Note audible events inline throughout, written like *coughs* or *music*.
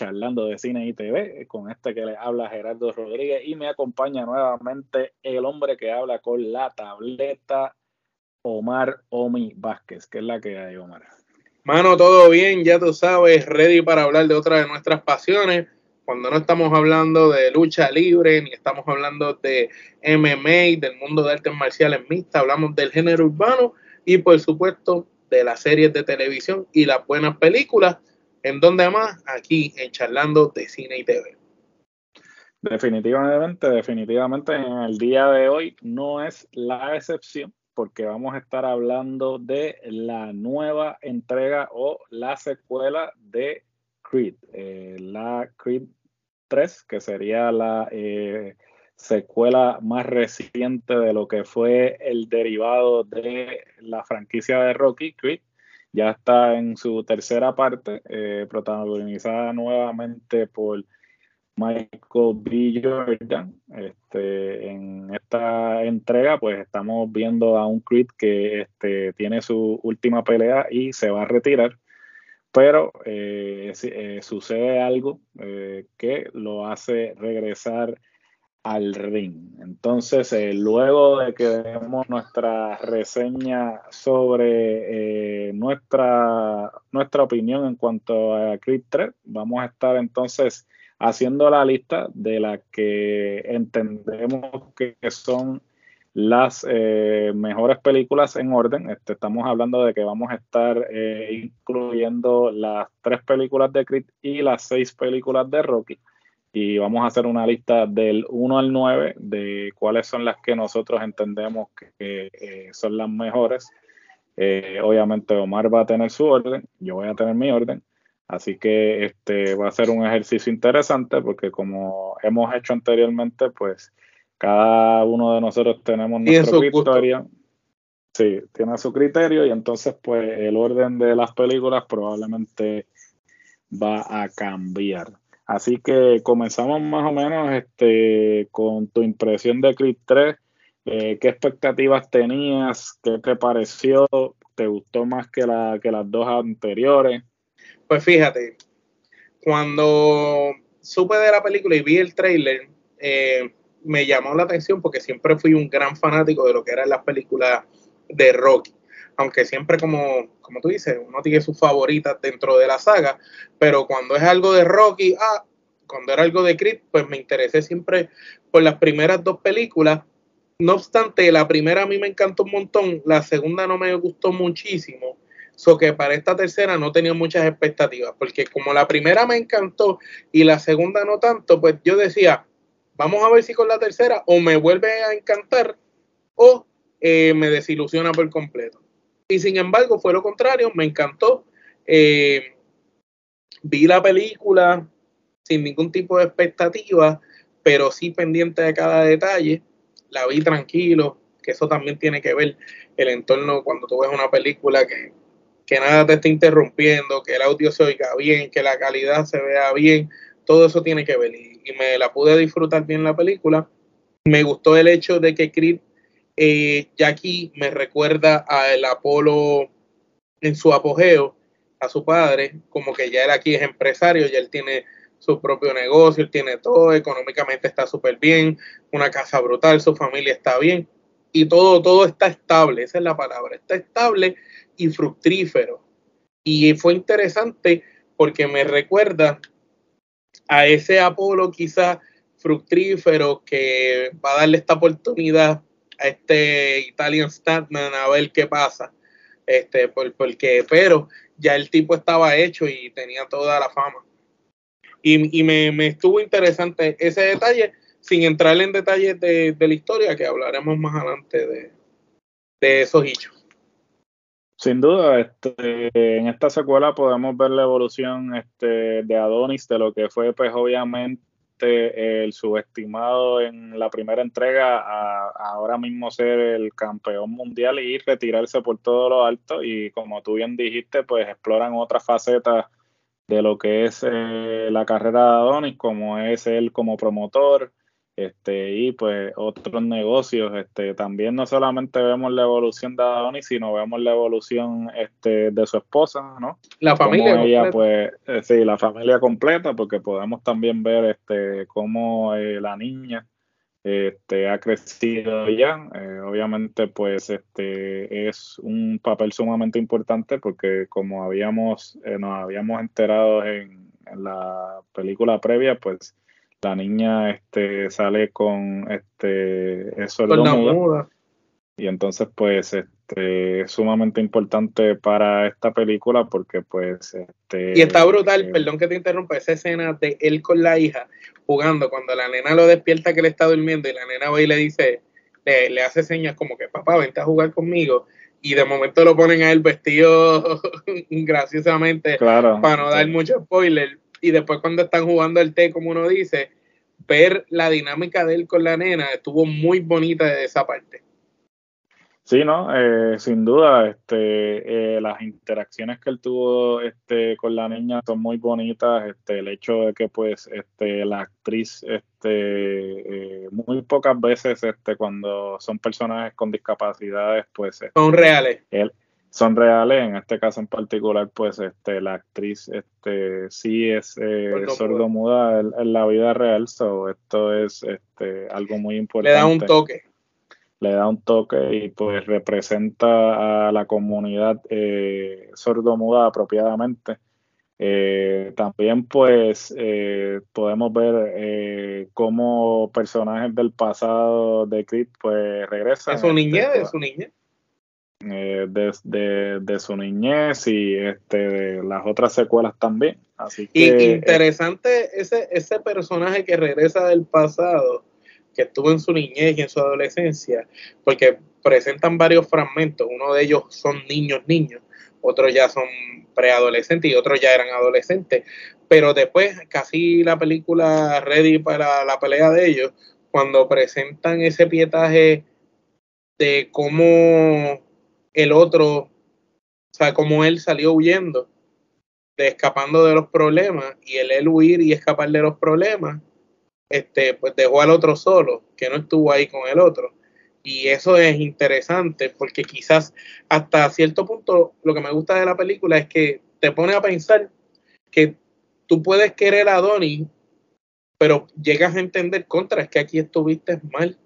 Charlando de Cine y TV. Con este que les habla Gerardo Rodríguez y me acompaña nuevamente el hombre que habla con la tableta, Omar Omi Vázquez. que es la que hay, Omar? Mano, todo bien, ya tú sabes, ready para hablar de otra de nuestras pasiones. Cuando no estamos hablando de lucha libre, ni estamos hablando de MMA, del mundo de artes marciales mixtas, hablamos del género urbano y por supuesto de las series de televisión y las buenas películas. ¿En donde más? Aquí en Charlando de Cine y TV. Definitivamente, definitivamente en el día de hoy no es la excepción porque vamos a estar hablando de la nueva entrega o la secuela de Creed, eh, la Creed 3, que sería la eh, secuela más reciente de lo que fue el derivado de la franquicia de Rocky, Creed. Ya está en su tercera parte, eh, protagonizada nuevamente por Michael B. Jordan. Este, en esta entrega, pues estamos viendo a un Creed que este, tiene su última pelea y se va a retirar. Pero eh, eh, sucede algo que lo hace regresar al ring. Entonces, eh, luego de que demos nuestra reseña sobre eh, nuestra, nuestra opinión en cuanto a Creed 3, vamos a estar entonces haciendo la lista de las que entendemos que son las eh, mejores películas en orden. Este, estamos hablando de que vamos a estar incluyendo las tres películas de Creed y las seis películas de Rocky y vamos a hacer una lista del 1 al 9 de cuáles son las que nosotros entendemos que, eh, son las mejores. Eh, obviamente Omar va a tener su orden, yo voy a tener mi orden, así que este va a ser un ejercicio interesante porque como hemos hecho anteriormente, pues cada uno de nosotros tenemos nuestro criterio. Sí, tiene su criterio y entonces pues el orden de las películas probablemente va a cambiar. Así que comenzamos más o menos este, con tu impresión de Creed 3. Eh, ¿Qué expectativas tenías? ¿Qué te pareció? ¿Te gustó más que, la, que las dos anteriores? Pues fíjate, cuando supe de la película y vi el trailer, eh, me llamó la atención porque siempre fui un gran fanático de lo que eran las películas de Rocky. Aunque siempre, como, como tú dices, uno tiene sus favoritas dentro de la saga, pero cuando es algo de Rocky, ah, cuando era algo de Creed, pues me interesé siempre por las primeras dos películas. No obstante, la primera a mí me encantó un montón, la segunda no me gustó muchísimo. So que para esta tercera no tenía muchas expectativas, porque como la primera me encantó y la segunda no tanto, pues yo decía, vamos a ver si con la tercera o me vuelve a encantar o eh, me desilusiona por completo. Y sin embargo fue lo contrario, me encantó. Eh, vi la película, sin ningún tipo de expectativa, pero sí pendiente de cada detalle. La vi tranquilo, que eso también tiene que ver el entorno cuando tú ves una película que, nada te esté interrumpiendo, que el audio se oiga bien, que la calidad se vea bien, todo eso tiene que ver. Y, me la pude disfrutar bien la película. Me gustó el hecho de que Creed eh, Jackie me recuerda al Apolo en su apogeo, a su padre, como que ya él aquí es empresario, ya él tiene su propio negocio, él tiene todo, económicamente está súper bien, una casa brutal, su familia está bien y todo, todo está estable, esa es la palabra, está estable y fructífero. Y fue interesante porque me recuerda a ese Apolo quizás fructífero que va a darle esta oportunidad este Italian Statman a ver qué pasa. Este, porque, pero ya el tipo estaba hecho y tenía toda la fama. Y, me, estuvo interesante ese detalle, sin entrar en detalles de, la historia, que hablaremos más adelante de, esos hechos. Sin duda, este, en esta secuela podemos ver la evolución este, de Adonis, de lo que fue pues obviamente el subestimado en la primera entrega a, ahora mismo ser el campeón mundial y retirarse por todo lo alto. Y como tú bien dijiste, pues exploran otras facetas de lo que es eh, la carrera de Adonis, como es él como promotor, este, y pues otros negocios. Este, también no solamente vemos la evolución de Adonis, sino vemos la evolución este, de su esposa, ¿no? La familia. ella, pues, eh, sí, la familia completa, porque podemos también ver este, cómo eh, la niña este, ha crecido ya. Eh, obviamente, pues, este es un papel sumamente importante porque como habíamos, nos habíamos enterado en, en la película previa, pues la niña este, sale con este es muda, y entonces pues este es sumamente importante para esta película porque pues este y está brutal eh, perdón que te interrumpa esa escena de él con la hija jugando cuando la nena lo despierta que él está durmiendo y la nena va y le dice le, le hace señas como que papá vente a jugar conmigo y de momento lo ponen a él vestido *laughs* graciosamente para no dar mucho spoiler y después cuando están jugando el té, como uno dice, ver la dinámica de él con la nena estuvo muy bonita de esa parte. Sí, no, eh, sin duda, este, eh, las interacciones que él tuvo este, con la niña son muy bonitas. Este, el hecho de que, pues, este, la actriz, este, eh, muy pocas veces, este, cuando son personajes con discapacidades, pues, son reales. Él, son reales. En este caso en particular, pues este, la actriz este, sí es eh, sordomuda en, la vida real. So, esto es este, algo muy importante. Le da un toque. Le da un toque y pues representa a la comunidad eh, sordomuda apropiadamente. Eh, también pues eh, podemos ver eh, cómo personajes del pasado de Creed pues regresan. De su niñez, de su niñez eh, de, su niñez y este, de las otras secuelas también. Así que, y interesante ese, ese personaje que regresa del pasado, que estuvo en su niñez y en su adolescencia, porque presentan varios fragmentos, uno de ellos son niños, niños, otros ya son preadolescentes y otros ya eran adolescentes, pero después casi la película ready para la pelea de ellos, cuando presentan ese pietaje de cómo el otro, o sea, como él salió huyendo, de escapando de los problemas, y el él huir y escapar de los problemas, este, pues dejó al otro solo, que no estuvo ahí con el otro. Y eso es interesante porque quizás hasta cierto punto lo que me gusta de la película es que te pone a pensar que tú puedes querer a Donnie, pero llegas a entender contra, es que aquí estuviste mal.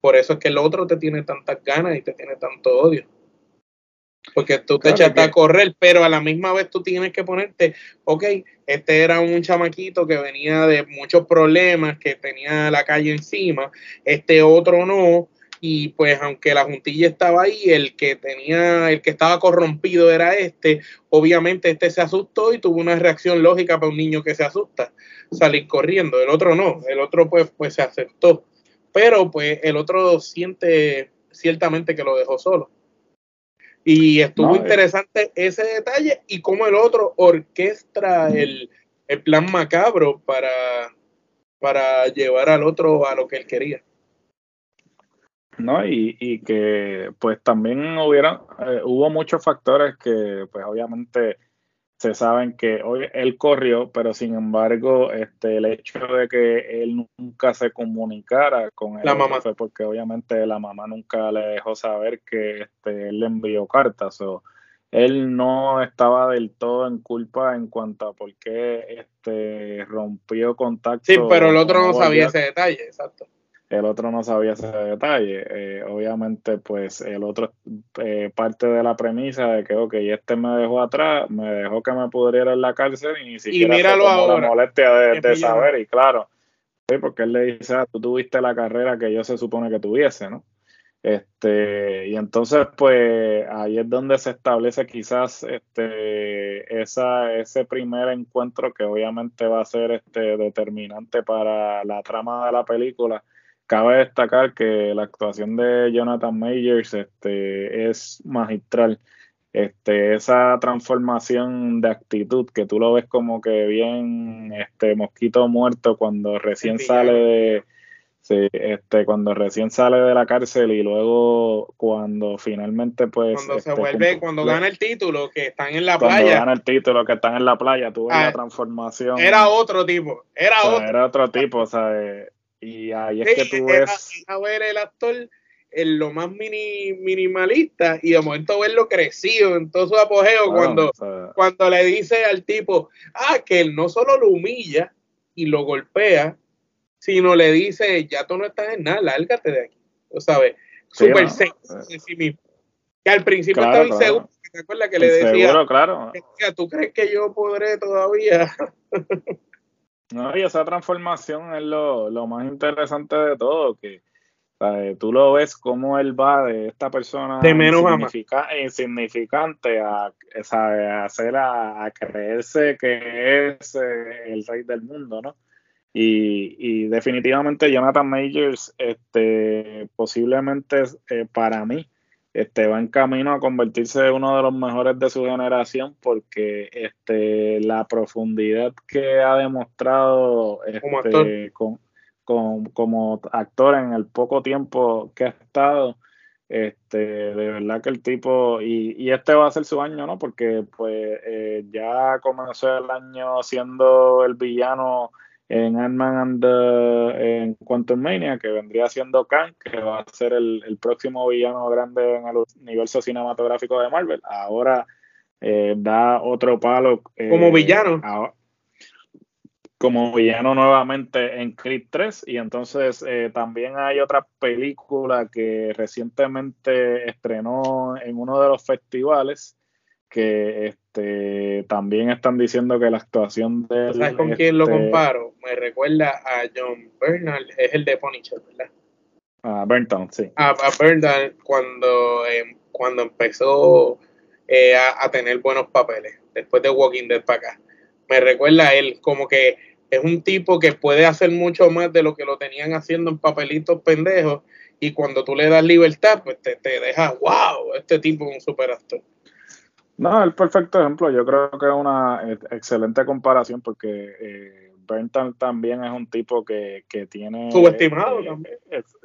Por eso es que el otro te tiene tantas ganas y te tiene tanto odio. Porque tú te echaste a correr, pero a la misma vez tú tienes que ponerte, ok, este era un chamaquito que venía de muchos problemas, que tenía la calle encima, este otro no, y pues aunque la juntilla estaba ahí, el que tenía, el que estaba corrompido era este, obviamente este se asustó y tuvo una reacción lógica para un niño que se asusta, salir corriendo, el otro no, el otro pues, pues se aceptó, pero pues el otro siente ciertamente que lo dejó solo. Y estuvo interesante ese detalle y cómo el otro orquestra el, plan macabro para, para llevar al otro a lo que él quería. No, y, y que pues también hubiera, eh, hubo muchos factores que pues obviamente se saben que hoy él corrió, pero sin embargo, este, el hecho de que él nunca se comunicara con él la mamá. fue porque obviamente la mamá nunca le dejó saber que este, él le envió cartas. o él no estaba del todo en culpa en cuanto a por qué este, rompió contacto. Sí, pero el otro no sabía ese detalle, exacto el otro no sabía ese detalle. Eh, obviamente, pues el otro eh, parte de la premisa de que, ok, este me dejó atrás, me dejó que me pudriera en la cárcel y ni siquiera y míralo ahora. la molestia de, saber. Y claro, sí, porque él le dice, ah, tú tuviste la carrera que yo se supone que tuviese, ¿no? Este, y entonces, pues ahí es donde se establece quizás este, esa, ese primer encuentro que obviamente va a ser este, determinante para la trama de la película cabe destacar que la actuación de Jonathan Majors este, es magistral. este, esa transformación de actitud que tú lo ves como que bien este mosquito muerto cuando recién sale de sí, este cuando recién sale de la cárcel y luego cuando finalmente pues Cuando se este, vuelve, cuando gana el título, que están en la cuando playa, gana el título que están en la playa tú ves Ah, la transformación era otro tipo, era o sea, otro. era otro tipo o sea eh, y ahí es Sí, que tú era- ves era ver el actor en lo más mini, minimalista y de momento verlo crecido en todo su apogeo claro, cuando, o sea, cuando le dice al tipo, ah, que él no solo lo humilla y lo golpea, sino le dice, ya tú no estás en nada, lárgate de aquí. Tú sabes, Sí, súper ¿no? serio de sí mismo. Que al principio Claro, estaba claro. inseguro, ¿te acuerdas que le decía, seguro claro "Decía, ¿tú crees que yo podré todavía? *laughs* No, y esa transformación es lo, lo más interesante de todo, que ¿sabes? tú lo ves como él va de esta persona De menos insignifica- insignificante a, ¿sabes? a hacer a, a creerse que es eh, el rey del mundo, ¿no? Y, y definitivamente Jonathan Majors, este, posiblemente eh, para mí, este, va en camino a convertirse en uno de los mejores de su generación porque este, la profundidad que ha demostrado Como este, actor. con- con- como actor en el poco tiempo que ha estado, este, de verdad que el tipo, y, y este va a ser su año, ¿no? Porque pues eh, ya comenzó el año siendo el villano en Ant-Man and the, en Quantum Mania, que vendría siendo Kang, que va a ser el, el próximo villano grande en el universo cinematográfico de Marvel. Ahora eh, da otro palo. eh, Como villano. a- como villano nuevamente en Creed 3 y entonces eh, también hay otra película que recientemente estrenó en uno de los festivales que este también están diciendo que la actuación de él, ¿Sabes con quién lo este, comparo? Me recuerda a John Bernal, es el de Punisher, ¿verdad? a Burntown, sí. A, a Bernal cuando, eh, cuando empezó eh, a, a tener buenos papeles, después de Walking Dead para acá. Me recuerda a él como que es un tipo que puede hacer mucho más de lo que lo tenían haciendo en papelitos pendejos y cuando tú le das libertad, pues te, te deja, wow, este tipo es un superactor. No, el perfecto ejemplo. Yo creo que es una excelente comparación porque eh, Burntown también es un tipo que, que tiene... Subestimado eh, también.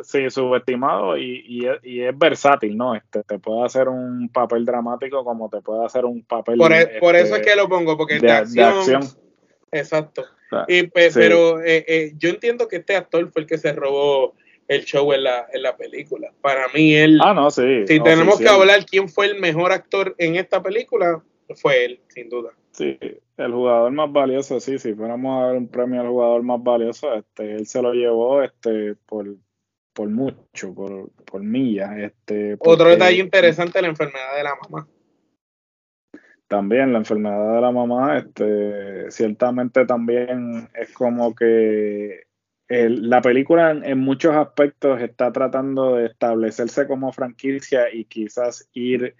sí, subestimado y, y, es, y es versátil, ¿no? Este, te puede hacer un papel dramático como te puede hacer un papel... Por, e- por eso es este, que lo pongo, porque de, de, de acción. Exacto. O sea, Y, pe- sí. Pero eh, eh, yo entiendo que este actor fue el que se robó el show en la, en la película. Para mí, él, Ah, no, sí. si tenemos que hablar quién fue el mejor actor en esta película, fue él, sin duda. Sí, el jugador más valioso, sí, si fuéramos a dar un premio al jugador más valioso, este, él se lo llevó este, por, por mucho, por, por millas. Este, Otro porque detalle interesante, la enfermedad de la mamá. También la enfermedad de la mamá, este, ciertamente también es como que el- la película en, en muchos aspectos está tratando de establecerse como franquicia y quizás ir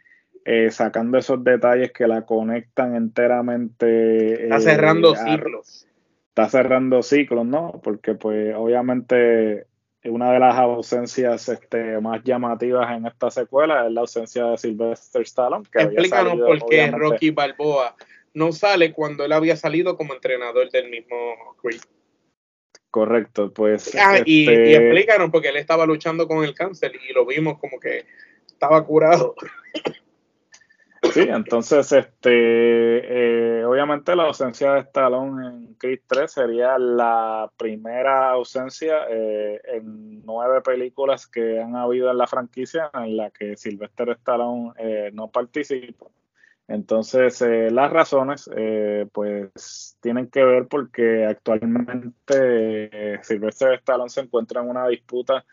eh, sacando esos detalles que la conectan enteramente. Está eh, cerrando a- ciclos. está cerrando ciclos, ¿no? Porque pues obviamente una de las ausencias este, más llamativas en esta secuela es la ausencia de Sylvester Stallone. Que había Explícanos salido, por qué Rocky Balboa no sale cuando él había salido como entrenador del mismo Creed. Correcto, pues. Ah, y, este, y explícanos porque él estaba luchando con el cáncer y lo vimos como que estaba curado. Sí, entonces, este, eh, obviamente la ausencia de Stallone en Creed 3 sería la primera ausencia eh, en nueve películas que han habido en la franquicia en la que Sylvester Stallone eh, no participa. Entonces, eh, las razones, eh, pues, tienen que ver porque actualmente eh, Sylvester Stallone se encuentra en una disputa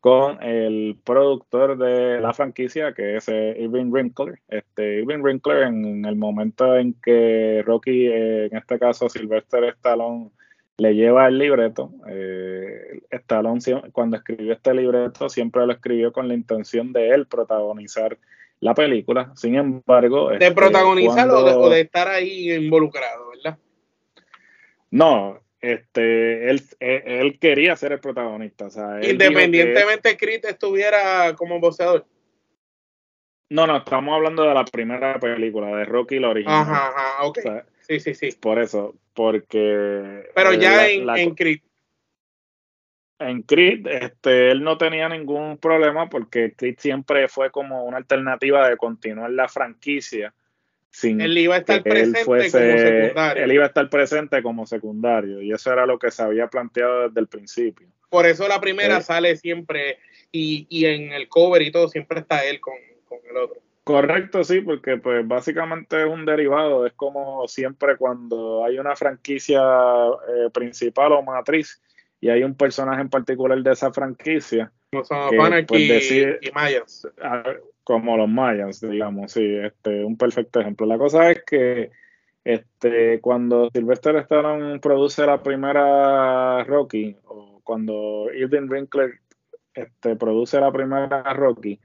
con el productor de la franquicia, que es eh, Irving Winkler. Este, Irving Winkler, en, el momento en que Rocky, eh, en este caso Sylvester Stallone, le lleva el libreto, eh, Stallone cuando escribió este libreto siempre lo escribió con la intención de él protagonizar la película. Sin embargo, ¿De este, protagonizarlo o de- o de estar ahí involucrado, verdad? no, este, él, él, él quería ser el protagonista. O sea, dijo que- Independientemente Creed estuviera como boxeador. No, no, estamos hablando de la primera película, de Rocky la original. Ajá, ajá, ok. sí, sí, sí. Por eso, porque... Pero ya en, en Creed. En Creed, este, él no tenía ningún problema porque Creed siempre fue como una alternativa de continuar la franquicia. Sin él iba a estar presente como secundario. Él iba a estar presente como secundario y eso era lo que se había planteado desde el principio. Por eso la primera eh, sale siempre y, y en el cover y todo siempre está él con, con el otro. Correcto, sí, porque pues básicamente es un derivado, es como siempre cuando hay una franquicia eh, principal o matriz y hay un personaje en particular de esa franquicia. Como son pues, y, Mayas. Como los Mayas, digamos, sí, este, un perfecto ejemplo. La cosa es que este, cuando Sylvester Stallone produce la primera Rocky, o cuando Irving Winkler este, produce la primera Rocky,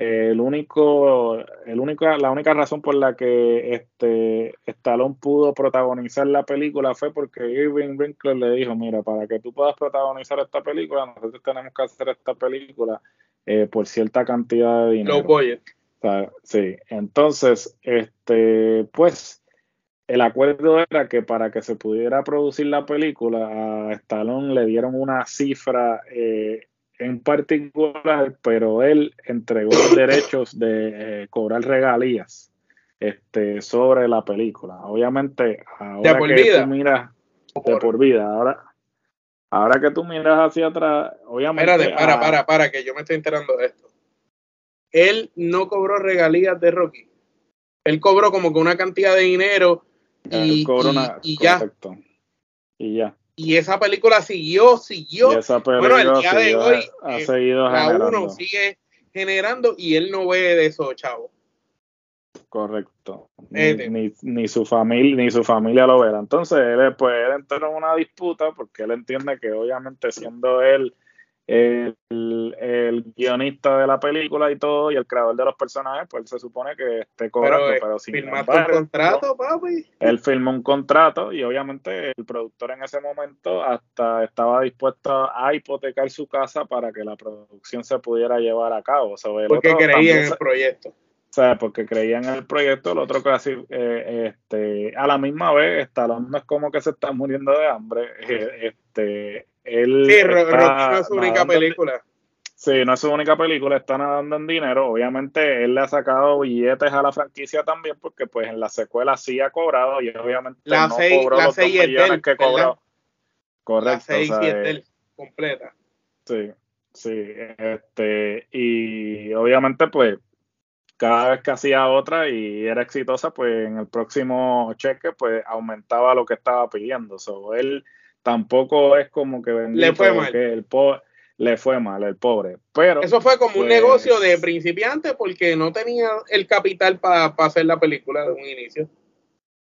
el único, el único, la única razón por la que este Stallone pudo protagonizar la película fue porque Irving Winkler le dijo, mira, para que tú puedas protagonizar esta película, nosotros tenemos que hacer esta película eh, por cierta cantidad de dinero. sí, entonces, este, pues, el acuerdo era que para que se pudiera producir la película, a Stallone le dieron una cifra eh, en particular, pero él entregó los derechos de eh, cobrar regalías este, sobre la película. Obviamente, ahora que tú miras de por vida, ahora, ahora que tú miras hacia atrás, obviamente. Espérate, para, para, para, que yo me estoy enterando de esto. Él no cobró regalías de Rocky. Él cobró como que una cantidad de dinero y, y, ya. Y ya y esa película siguió, siguió. bueno, el día de hoy ha eh, seguido uno sigue generando y él no ve de eso, chavo. Correcto. Ni, ni, su familia ni su familia lo verá. Entonces él, pues, él entró en una disputa porque él entiende que obviamente siendo él el, guionista de la película y todo, y el creador de los personajes, pues se supone que esté cobrando, pero, pero sin ¿Firmaste un contrato, papi? Él firmó un contrato y obviamente el productor en ese momento hasta estaba dispuesto a hipotecar su casa para que la producción se pudiera llevar a cabo. Porque creía en el proyecto. O sea, porque creía en el proyecto, el otro casi, eh, este, a la misma vez, Stallone no es como que se está muriendo de hambre, *laughs* eh, este, él sí, no es su única película. Sí, no es su única película, está nadando en dinero. Obviamente él le ha sacado billetes a la franquicia también porque pues en la secuela sí ha cobrado y obviamente la no cobró la los millones que cobró. Correcto. La 6 y es completa. Sí, sí. Este, y obviamente pues cada vez que hacía otra y era exitosa, pues en el próximo cheque pues aumentaba lo que estaba pidiendo. So, él tampoco es como que le fue mal. el pobre le fue mal el pobre. Pero eso fue como un pues, negocio de principiante porque no tenía el capital para hacer la película de un inicio.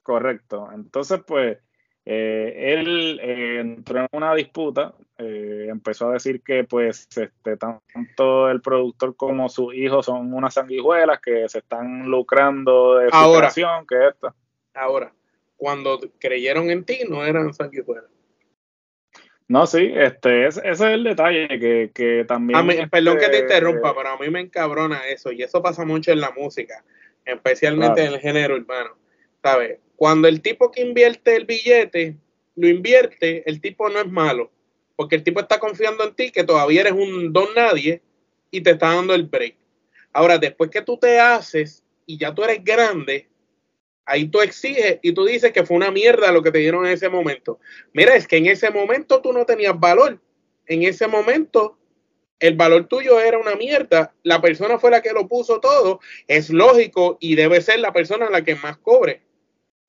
Correcto. Entonces, pues eh, él eh, entró en una disputa, eh, empezó a decir que pues este, tanto el productor como sus hijos son unas sanguijuelas que se están lucrando de su ahora, que esta. Ahora, cuando creyeron en ti, no eran sanguijuelas. No, sí, este, ese, es el detalle que, que también. perdón que te este, interrumpa, pero a mí me encabrona eso, y eso pasa mucho en la música, especialmente en el género urbano. ¿Sabes? Cuando el tipo que invierte el billete lo invierte, el tipo no es malo, porque el tipo está confiando en ti, que todavía eres un don nadie, y te está dando el break. Ahora, después que tú te haces y ya tú eres grande, Ahí tú exiges y tú dices que fue una mierda lo que te dieron en ese momento. Mira, es que en ese momento tú no tenías valor. En ese momento el valor tuyo era una mierda. La persona fue la que lo puso todo. Es lógico y debe ser la persona la que más cobre.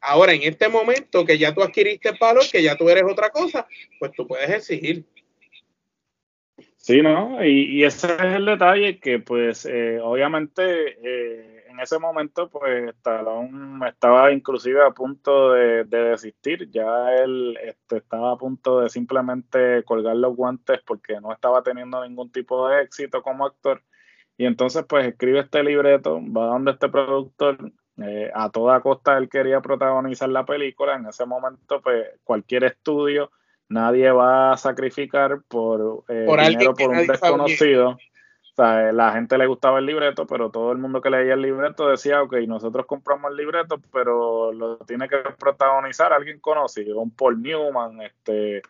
Ahora, en este momento que ya tú adquiriste valor, que ya tú eres otra cosa, pues tú puedes exigir. Sí, ¿no? Y, ese es el detalle que, pues, eh, obviamente, eh, en ese momento, pues Stallone estaba inclusive a punto de, desistir. Ya él este, estaba a punto de simplemente colgar los guantes porque no estaba teniendo ningún tipo de éxito como actor. Y entonces, pues escribe este libreto, va donde este productor. Eh, a toda costa él quería protagonizar la película. En ese momento, pues cualquier estudio, nadie va a sacrificar por, eh, dinero por un desconocido. Sea, la gente le gustaba el libreto, pero todo el mundo que leía el libreto decía, ok, nosotros compramos el libreto, pero lo tiene que protagonizar alguien conocido, un Paul Newman, este,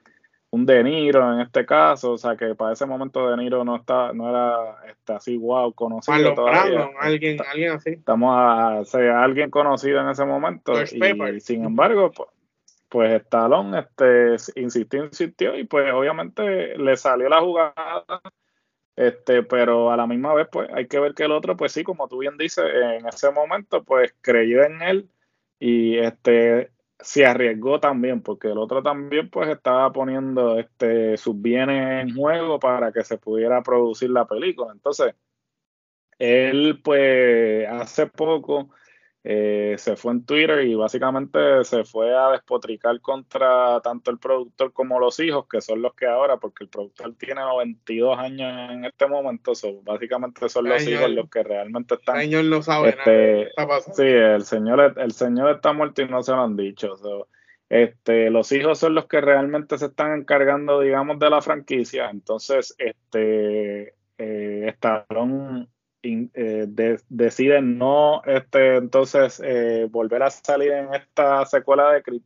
un De Niro en este caso, o sea que para ese momento De Niro no está, no era este, así wow conocido todavía. alguien, alguien así. Estamos a, o alguien conocido en ese momento y, sin embargo, pues, pues Stallone este, insistió, insistió y pues obviamente le salió la jugada este, pero a la misma vez, pues hay que ver que el otro, pues sí, como tú bien dices, en ese momento, pues creyó en él y este se arriesgó también, porque el otro también, pues estaba poniendo este sus bienes en juego para que se pudiera producir la película. Entonces, él, pues, hace poco eh, se fue en Twitter y básicamente se fue a despotricar contra tanto el productor como los hijos, que son los que ahora, porque el productor tiene 92 años en este momento, básicamente son los hijos los que realmente están. El señor no sabe este, nada. Sí, el señor, el señor está muerto y no se lo han dicho. este, los hijos son los que realmente se están encargando, digamos, de la franquicia. Entonces, este, eh, eh, deciden no este, entonces eh, volver a salir en esta secuela de Creed.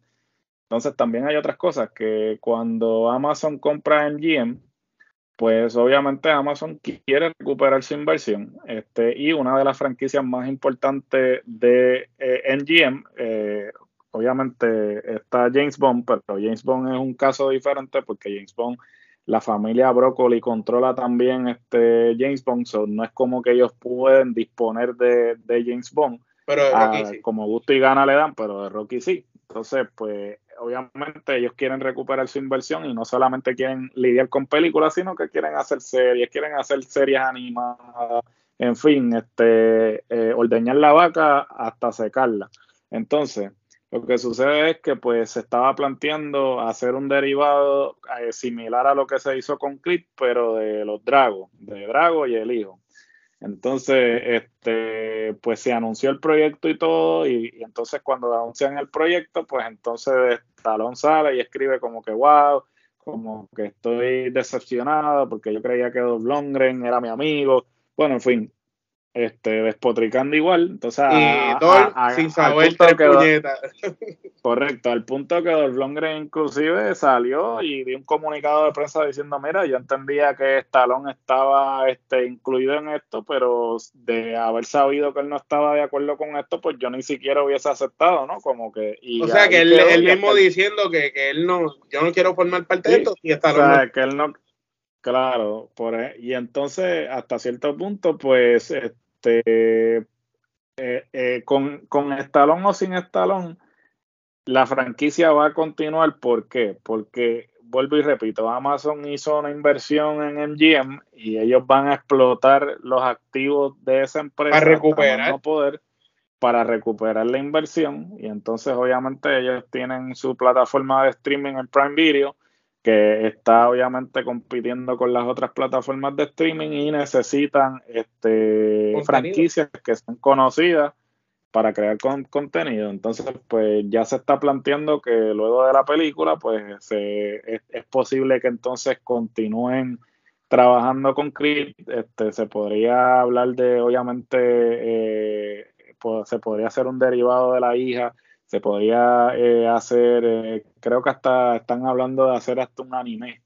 Entonces también hay otras cosas que cuando Amazon compra MGM, pues obviamente Amazon quiere recuperar su inversión. Este, y una de las franquicias más importantes de eh, MGM, obviamente está James Bond, pero James Bond es un caso diferente porque James Bond la familia Broccoli controla también este James Bond, so no es como que ellos pueden disponer de, James Bond. Pero ah, Como gusto y gana le dan, pero de Rocky sí. Entonces, pues obviamente ellos quieren recuperar su inversión y no solamente quieren lidiar con películas, sino que quieren hacer series, quieren hacer series animadas, en fin, este, eh, ordeñar la vaca hasta secarla. Entonces, lo que sucede es que pues se estaba planteando hacer un derivado eh, similar a lo que se hizo con Creed, pero de los Dragos, de Drago y el hijo. Entonces, este, pues se anunció el proyecto y todo, y, entonces cuando anuncian el proyecto, pues entonces Talón sale y escribe como que wow, como que estoy decepcionado porque yo creía que Dolph Lundgren era mi amigo. Bueno, en fin, este, despotricando igual. Entonces, y sin saber *laughs* Correcto, al punto que Dolph Lundgren inclusive salió y dio un comunicado de prensa diciendo, mira, yo entendía que Stallone estaba este, incluido en esto, pero de haber sabido que él no estaba de acuerdo con esto, pues yo ni siquiera hubiese aceptado, ¿no? Como que... o sea, que él, mismo diciendo que, que, él no, yo no quiero formar parte de esto y Stallone... que él no... Claro, por, e, y entonces hasta cierto punto, pues este, eh, eh, con, con estalón o sin estalón, la franquicia va a continuar. ¿Por qué? Porque, vuelvo y repito, Amazon hizo una inversión en MGM y ellos van a explotar los activos de esa empresa para recuperar. poder para recuperar la inversión y entonces obviamente ellos tienen su plataforma de streaming en Prime Video que está obviamente compitiendo con las otras plataformas de streaming y necesitan este, franquicias que sean conocidas para crear contenido. Entonces, pues ya se está planteando que luego de la película, pues es, posible que entonces continúen trabajando con Creed. Este, se podría hablar de, obviamente, eh, pues, se podría hacer un derivado de la hija se podría eh, hacer, eh, creo que hasta están hablando de hacer hasta un anime,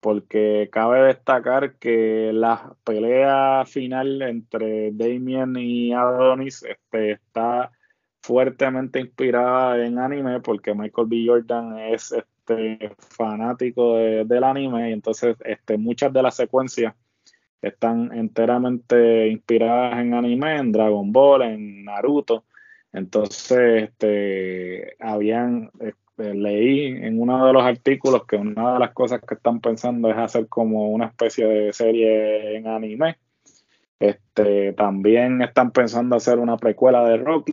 porque cabe destacar que la pelea final entre Damien y Adonis este, está fuertemente inspirada en anime, porque Michael B. Jordan es este, fanático del anime, y entonces este, muchas de las secuencias están enteramente inspiradas en anime, en Dragon Ball, en Naruto. Entonces, este, habían, este, leí en uno de los artículos que una de las cosas que están pensando es hacer como una especie de serie en anime. Este, también están pensando hacer una precuela de Rocky,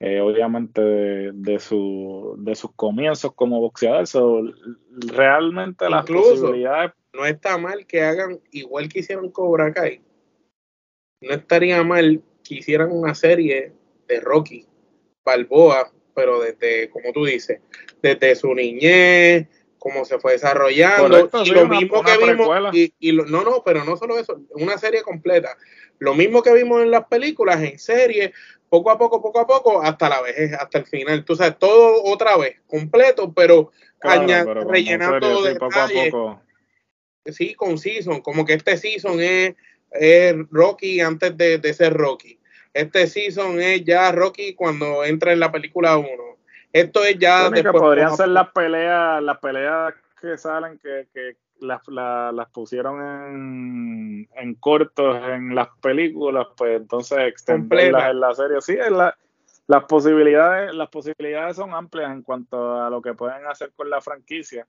eh, obviamente de, su, de sus comienzos como boxeador. realmente las posibilidades. No está mal que hagan igual que hicieron Cobra Kai. No estaría mal que hicieran una serie de Rocky Balboa, pero desde, como tú dices, desde su niñez, cómo se fue desarrollando y lo mismo que vimos y, no no pero no solo eso una serie completa. Lo mismo que vimos en las películas en serie poco a poco poco a poco hasta la vejez hasta el final. Tú sabes todo otra vez completo pero, rellenando de poco a poco. Sí con season como que este season es, Rocky antes de, ser Rocky este season es ya Rocky cuando entra en la película 1 esto es ya. que podrían ser las peleas, las peleas que salen que, que las, las, pusieron en, en, cortos en las películas, pues entonces extenderlas en la serie. Sí, la, las posibilidades, las posibilidades son amplias en cuanto a lo que pueden hacer con la franquicia.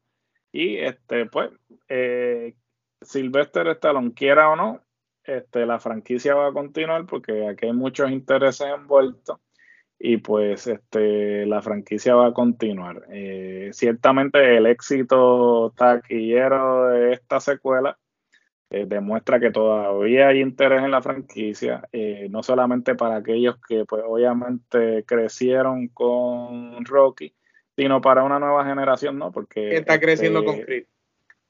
Y este, pues, eh, Sylvester Stallone, quiera o no, este, la franquicia va a continuar porque aquí hay muchos intereses envueltos y pues este, la franquicia va a continuar. Eh, ciertamente el éxito taquillero de esta secuela eh, demuestra que todavía hay interés en la franquicia, eh, no solamente para aquellos que pues obviamente crecieron con Rocky, sino para una nueva generación, ¿no? Porque está creciendo este, con Creed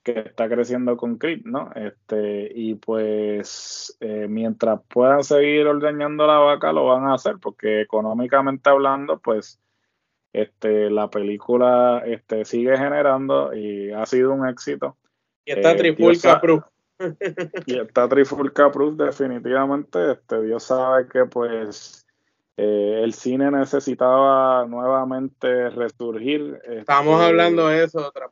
que está creciendo con Creed, ¿no? Este, y pues eh, mientras puedan seguir ordeñando la vaca, lo van a hacer, porque económicamente hablando, pues este, la película este, sigue generando y ha sido un éxito. Y está eh, Trifulca Proof. *laughs* y está Trifulca Proof, definitivamente. Este, Dios sabe que pues eh, el cine necesitaba nuevamente resurgir. Estamos este, hablando de eso, tras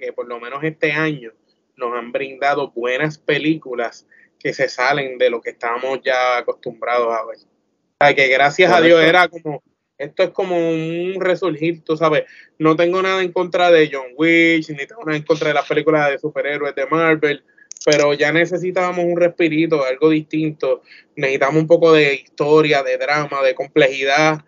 que por lo menos este año nos han brindado buenas películas que se salen de lo que estábamos ya acostumbrados a ver. O que gracias a Dios era como, esto es como un resurgir, tú sabes, no tengo nada en contra de John Wick, ni tengo nada en contra de las películas de superhéroes de Marvel, pero ya necesitábamos un respirito, algo distinto. Necesitamos un poco de historia, de drama, de complejidad.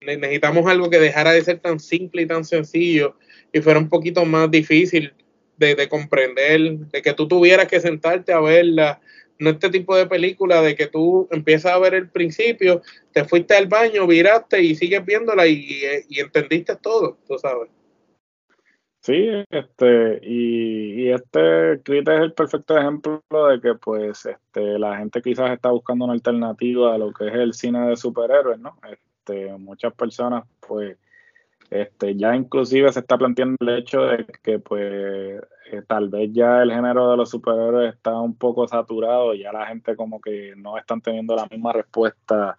Necesitamos algo que dejara de ser tan simple y tan sencillo y fuera un poquito más difícil de, comprender, de que tú tuvieras que sentarte a verla. No este tipo de película de que tú empiezas a ver el principio, te fuiste al baño, viraste y sigues viéndola y, y entendiste todo, tú sabes. Sí, este, y, y este Crit es el perfecto ejemplo de que pues este, la gente quizás está buscando una alternativa a lo que es el cine de superhéroes, ¿no? Este, muchas personas pues este, ya inclusive se está planteando el hecho de que pues eh, tal vez ya el género de los superhéroes está un poco saturado, ya la gente como que no están teniendo la misma respuesta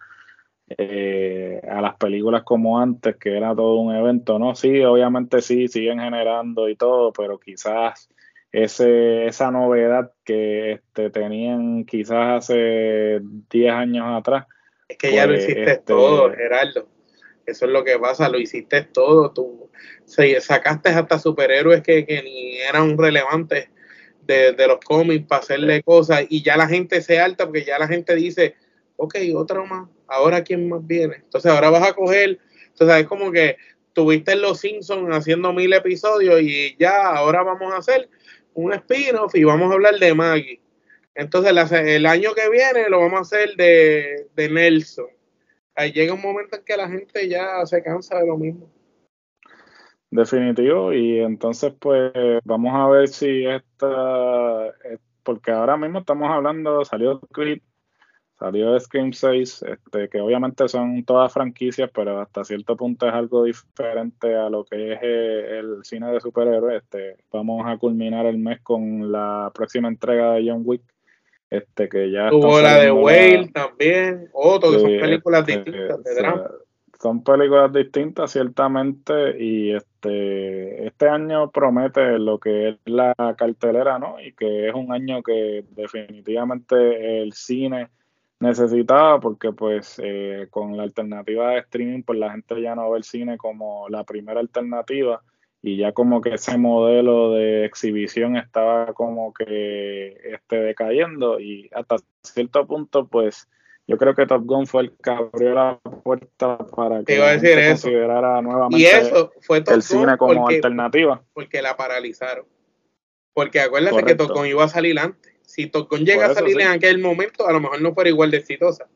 eh, a las películas como antes, que era todo un evento, ¿no? Sí, obviamente sí, siguen generando y todo, pero quizás ese, esa novedad que este, tenían quizás hace 10 años atrás. Es que ya lo pues, hiciste este, todo, Gerardo. Eso es lo que pasa, lo hiciste todo. Tú sacaste hasta superhéroes que, que ni eran relevantes de, de los cómics para hacerle cosas y ya la gente se alta porque ya la gente dice, ok, otra más, ahora quién más viene. Entonces ahora vas a coger, entonces es como que tuviste Los Simpsons haciendo mil episodios y ya ahora vamos a hacer un spin-off y vamos a hablar de Maggie. Entonces el año que viene lo vamos a hacer de, de Nelson. Ahí llega un momento en que la gente ya se cansa de lo mismo. Definitivo, y entonces pues vamos a ver si esta, eh, porque ahora mismo estamos hablando, salió Creed Salió Scream 6, este, que obviamente son todas franquicias, pero hasta cierto punto es algo diferente a lo que es eh, el cine de superhéroes. Este, vamos a culminar el mes con la próxima entrega de John Wick. Este, que ya Tuvo la de Whale también, otro son películas este, distintas de drama. Son películas distintas, ciertamente, y este, este año promete lo que es la cartelera, ¿no? Y que es un año que definitivamente el cine necesitaba porque pues eh, con la alternativa de streaming pues la gente ya no ve el cine como la primera alternativa y ya como que ese modelo de exhibición estaba como que este decayendo y hasta cierto punto pues yo creo que Top Gun fue el que abrió la puerta para que se considerara nuevamente el cine como alternativa. porque la paralizaron. Porque acuérdate que Top Gun iba a salir antes si Tocón llega a salir en aquel momento, a lo mejor no fuera igual de exitosa.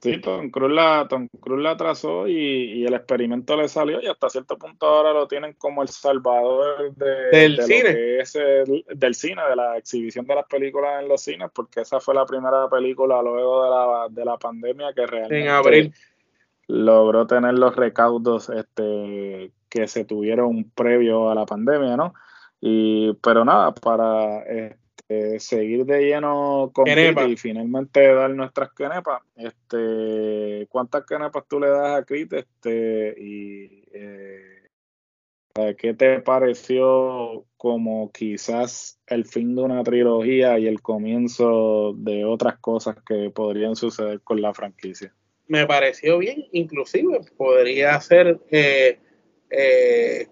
Sí, Tom Cruise la, Tom Cruise la trazó y, el experimento le salió y hasta cierto punto ahora lo tienen como el salvador del cine. del cine, de la exhibición de las películas en los cines, porque esa fue la primera película luego de la, de la pandemia que realmente logró tener los recaudos este, que se tuvieron previo a la pandemia, ¿no? Y, pero nada, para... Eh, eh, seguir de lleno con y finalmente dar nuestras quenepas. Este, ¿Cuántas quenepas tú le das a Crit? Este, y eh, ¿qué te pareció como quizás el fin de una trilogía y el comienzo de otras cosas que podrían suceder con la franquicia? Me pareció bien, inclusive podría ser eh,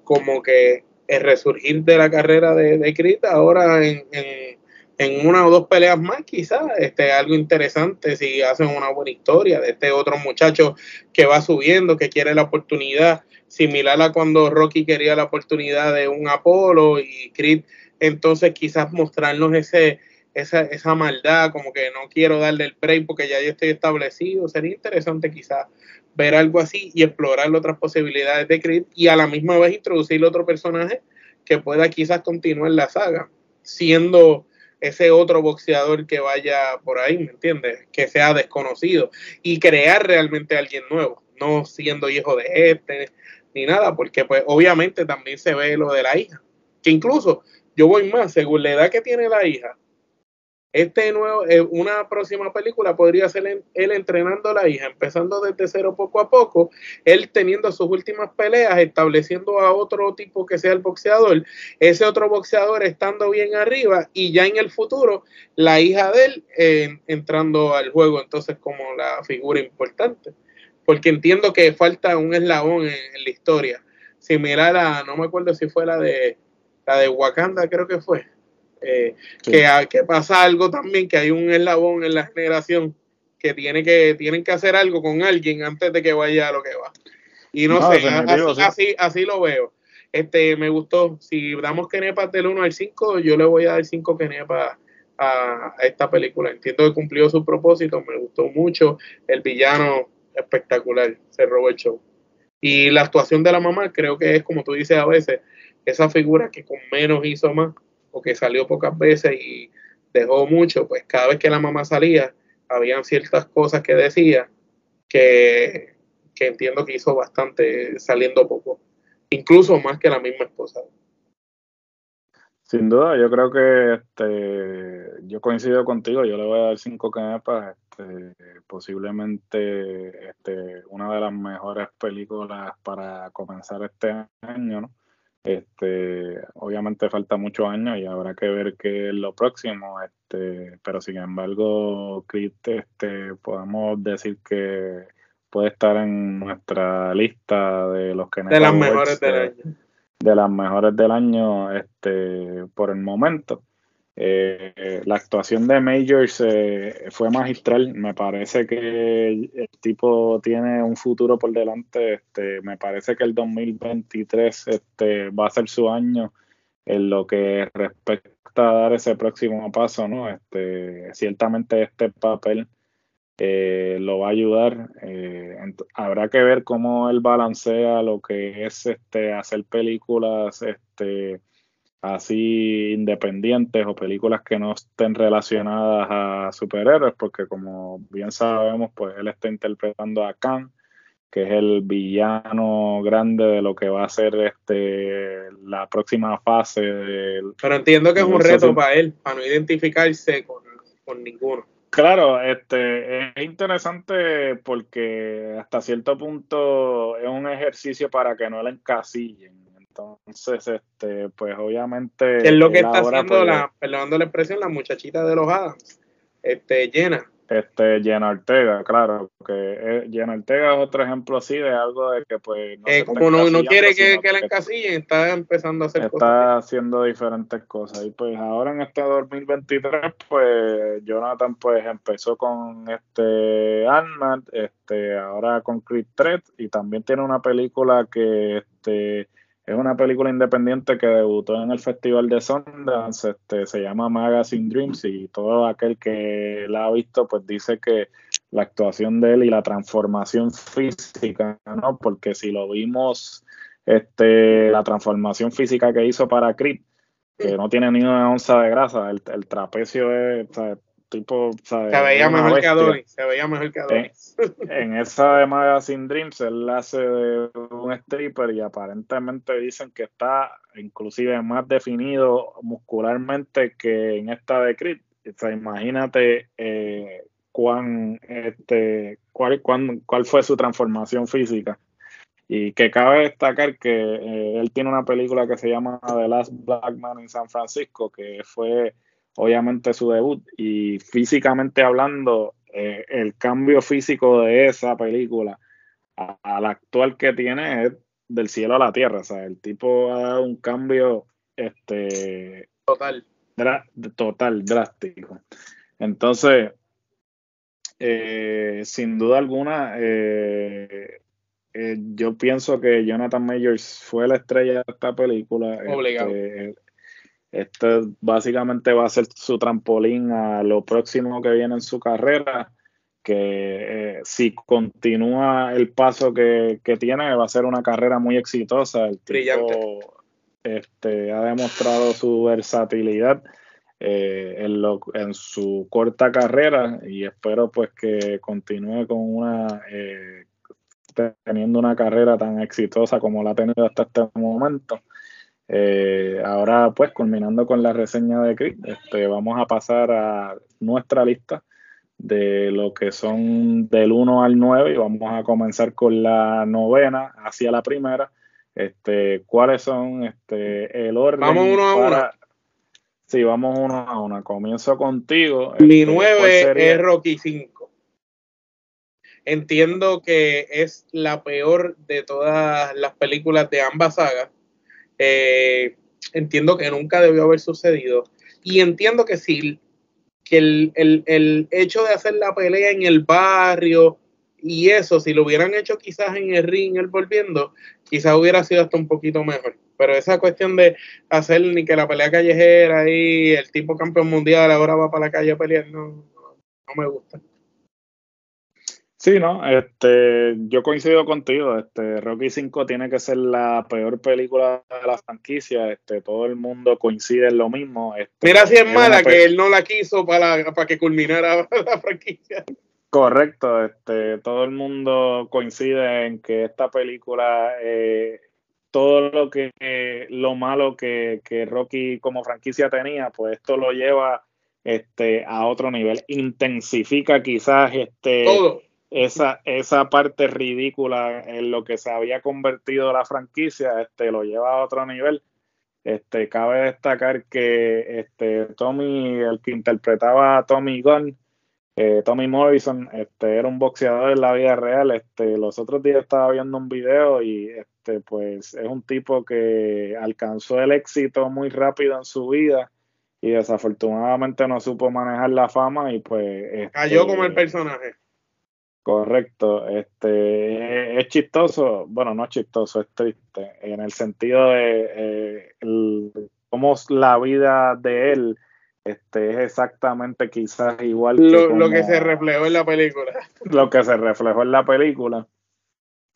como que el resurgir de la carrera de, de ahora en en una o dos peleas más, quizás, este, algo interesante si hacen una buena historia de este otro muchacho que va subiendo, que quiere la oportunidad, similar a cuando Rocky quería la oportunidad de un Apolo y Creed, entonces quizás mostrarnos ese, esa, esa maldad, como que no quiero darle el break porque ya yo estoy establecido, sería interesante quizás ver algo así y explorar otras posibilidades de Creed y a la misma vez introducir otro personaje que pueda quizás continuar la saga, siendo ese otro boxeador que vaya por ahí, ¿me entiendes? Que sea desconocido y crear realmente a alguien nuevo, no siendo hijo de este ni nada, porque pues obviamente también se ve lo de la hija, que incluso yo voy más, según la edad que tiene la hija, este nuevo, eh, una próxima película podría ser él entrenando a la hija, empezando desde cero poco a poco, él teniendo sus últimas peleas, estableciendo a otro tipo que sea el boxeador, ese otro boxeador estando bien arriba y ya en el futuro la hija de él eh, entrando al juego entonces como la figura importante. Porque entiendo que falta un eslabón en, en la historia, similar a, no me acuerdo si fue la de la de Wakanda, creo que fue eh, que, pasa algo también, que hay un eslabón en la generación que, tiene que tienen que hacer algo con alguien antes de que vaya a lo que va. Y no, sé, así, así, lo veo. Este, me gustó. Si damos kenepas del 1 al 5, yo le voy a dar 5 kenepas a, a, esta película. Entiendo que cumplió su propósito, me gustó mucho. El villano espectacular, se robó el show. Y la actuación de la mamá creo que es, como tú dices a veces, esa figura que con menos hizo más o que salió pocas veces y dejó mucho, pues cada vez que la mamá salía, habían ciertas cosas que decía que, que entiendo que hizo bastante saliendo poco, incluso más que la misma esposa. Sin duda, yo creo que este, yo coincido contigo, yo le voy a dar cinco canepas, este, posiblemente este, una de las mejores películas para comenzar este año, ¿no? Este, obviamente falta muchos años y habrá que ver qué es lo próximo, este, pero sin embargo, Creed, este, podemos decir que puede estar en nuestra lista de los que de las mejores del año. De las mejores del año, este, por el momento. Eh, la actuación de Majors eh, fue magistral. Me parece que el, tipo tiene un futuro por delante. Este, me parece que el 2023 este, va a ser su año en lo que respecta a dar ese próximo paso. ¿no? Este, ciertamente este papel eh, lo va a ayudar. habrá que ver cómo él balancea lo que es este, hacer películas. Este, así independientes o películas que no estén relacionadas a superhéroes, porque como bien sabemos, pues él está interpretando a Khan, que es el villano grande de lo que va a ser este la próxima fase del, Pero entiendo que es un reto para él, para no identificarse con, con ninguno. Claro, este es interesante porque hasta cierto punto es un ejercicio para que no le encasillen entonces, este, pues obviamente. es lo que está haciendo pues, la, perdonando la expresión, la muchachita de los Adams, este, llena. Este, Jenna Ortega, claro, que eh, Jenna Ortega es otro ejemplo así de algo de que pues no eh, como no, no, quiere que, que la encasillen, está empezando a hacer cosas. Está haciendo diferentes cosas y pues ahora en este 2023 pues Jonathan pues empezó con este ant este ahora con Creed Threat y también tiene una película que este es una película independiente que debutó en el Festival de Sundance, este, se llama Magazine Dreams y todo aquel que la ha visto pues dice que la actuación de él y la transformación física, ¿no? Porque si lo vimos, este, la transformación física que hizo para Creed, que no tiene ni una onza de grasa, el, trapecio es, tipo, Se veía mejor que Adonis, se veía mejor que Adonis. En, esa de Magazine Dreams, él hace de un stripper y aparentemente dicen que está inclusive más definido muscularmente que en esta de Creed. O sea, imagínate eh, cuán, este, cuál, cuál fue su transformación física. Y que cabe destacar que eh, él tiene una película que se llama The Last Black Man in San Francisco, que fue obviamente su debut. Y físicamente hablando, eh, el cambio físico de esa película al actual que tiene es del cielo a la tierra. O sea, el tipo ha dado un cambio este, total. total, drástico. Entonces, eh, sin duda alguna, eh, eh, yo pienso que Jonathan Majors fue la estrella de esta película. Obligado. Este, este, básicamente va a ser su trampolín a lo próximo que viene en su carrera, que si continúa el paso que, tiene, va a ser una carrera muy exitosa. El tipo, este, ha demostrado su versatilidad eh, en, en, su corta carrera y espero pues que continúe con una eh, teniendo una carrera tan exitosa como la ha tenido hasta este momento. Eh, ahora pues culminando con la reseña de Chris, este, vamos a pasar a nuestra lista de lo que son del 1 al 9 y vamos a comenzar con la novena hacia la primera. Este, ¿Cuáles son este, el orden? Vamos uno a uno. Sí, vamos uno a uno. Comienzo contigo. Mi 9 este, es Rocky 5. Entiendo que es la peor de todas las películas de ambas sagas. Eh, entiendo que nunca debió haber sucedido. Y entiendo que sí, que el, el hecho de hacer la pelea en el barrio y eso, si lo hubieran hecho quizás en el ring, el volviendo, quizás hubiera sido hasta un poquito mejor. Pero esa cuestión de hacer ni que la pelea callejera y el tipo campeón mundial ahora va para la calle a pelear, no, no me gusta. Sí, no, este, yo coincido contigo, este, Rocky 5 tiene que ser la peor película de la franquicia, este, todo el mundo coincide en lo mismo. Este, Mira si es, mala que él no la quiso para, para que culminara *laughs* la franquicia. Correcto, este, todo el mundo coincide en que esta película eh, todo lo que lo malo que, Rocky como franquicia tenía, pues esto lo lleva este a otro nivel, intensifica quizás este esa esa parte ridícula en lo que se había convertido la franquicia, este lo lleva a otro nivel. Este cabe destacar que este Tommy el que interpretaba a Tommy Gunn eh, Tommy Morrison este, era un boxeador en la vida real. Este, los otros días estaba viendo un video y este, pues es un tipo que alcanzó el éxito muy rápido en su vida y desafortunadamente no supo manejar la fama y pues... Este, Cayó como el personaje. Correcto, este es chistoso, bueno, no es chistoso, es triste, en el sentido de eh, cómo la vida de él este es exactamente quizás igual lo, que lo que se reflejó en la película. *laughs* Lo que se reflejó en la película.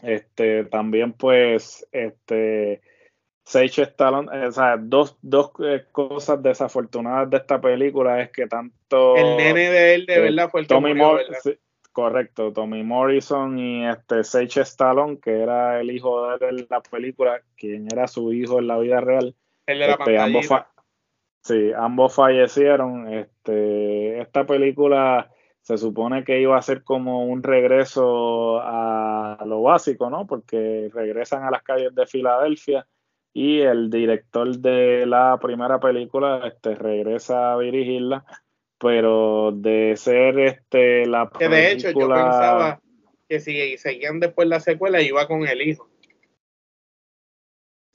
Este, también pues, este, Sage Stallone, o sea, dos, dos eh, cosas desafortunadas de esta película es que tanto... El nene de él de verdad fue el Tommy Morrison, correcto, Tommy Morrison y este Sage Stallone, que era el hijo de él en la película, quien era su hijo en la vida real. El de la este, ambos, Sí, ambos fallecieron. Este, esta película se supone que iba a ser como un regreso a lo básico, ¿no? Porque regresan a las calles de Filadelfia y el director de la primera película este, regresa a dirigirla, pero de ser este la que de hecho yo pensaba que si seguían después la secuela iba con el hijo.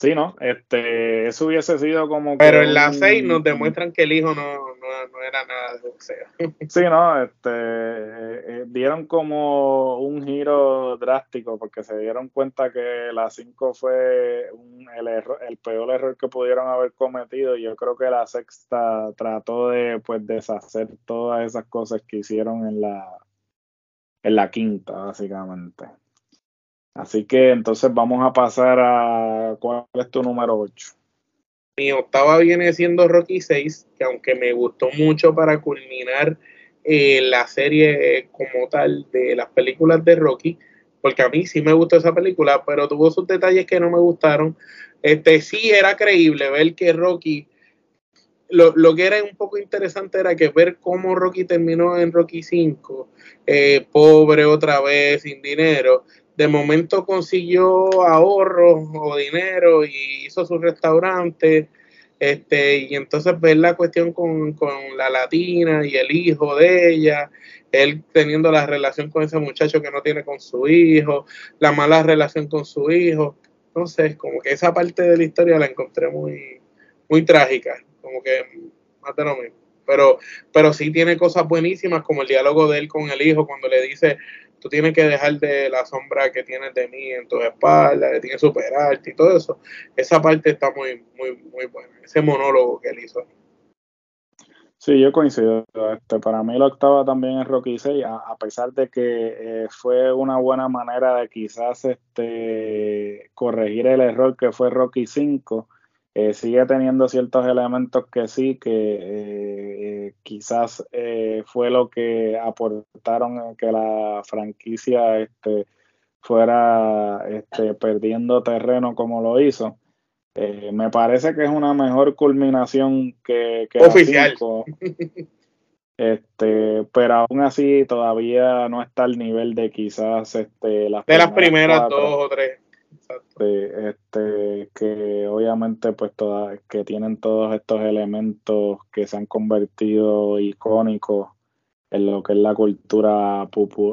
Sí, ¿no? Este, eso hubiese sido como. Pero en la 6 nos demuestran que el hijo no, no, era nada de boxeo. *laughs* Sí, ¿no? Este, eh, eh, dieron como un giro drástico porque se dieron cuenta que la 5 fue el, error, el peor error que pudieron haber cometido. Y yo creo que la sexta trató de pues deshacer todas esas cosas que hicieron en la en la quinta, básicamente. Así que entonces vamos a pasar a cuál es tu número 8. Mi octava viene siendo Rocky 6, que aunque me gustó mucho para culminar eh, la serie como tal de las películas de Rocky, porque a mí sí me gustó esa película, pero tuvo sus detalles que no me gustaron. Este sí era creíble ver que Rocky lo, que era un poco interesante era que ver cómo Rocky terminó en Rocky 5, eh, pobre otra vez, sin dinero, de momento consiguió ahorros o dinero y hizo su restaurante. Este, y entonces ver la cuestión con, la latina y el hijo de ella, él teniendo la relación con ese muchacho que no tiene con su hijo, la mala relación con su hijo. Entonces, como que esa parte de la historia la encontré muy, muy trágica, como que más de lo mismo. Pero, pero sí tiene cosas buenísimas, como el diálogo de él con el hijo, cuando le dice, tú tienes que dejar de la sombra que tienes de mí en tu espalda, que tienes que superarte y todo eso. Esa parte está muy, muy, muy buena, ese monólogo que él hizo. Sí, yo coincido. Este, para mí la octava también es Rocky 6, a, pesar de que eh, fue una buena manera de quizás este, corregir el error que fue Rocky 5 eh, sigue teniendo ciertos elementos que sí, que eh, eh, quizás fue lo que aportaron que la franquicia este, fuera este, perdiendo terreno como lo hizo. me parece que es una mejor culminación que, que oficial. este, pero aún así todavía no está al nivel de quizás este, las de las primeras dos o tres este, que obviamente pues todas, que tienen todos estos elementos que se han convertido icónicos en lo que es la cultura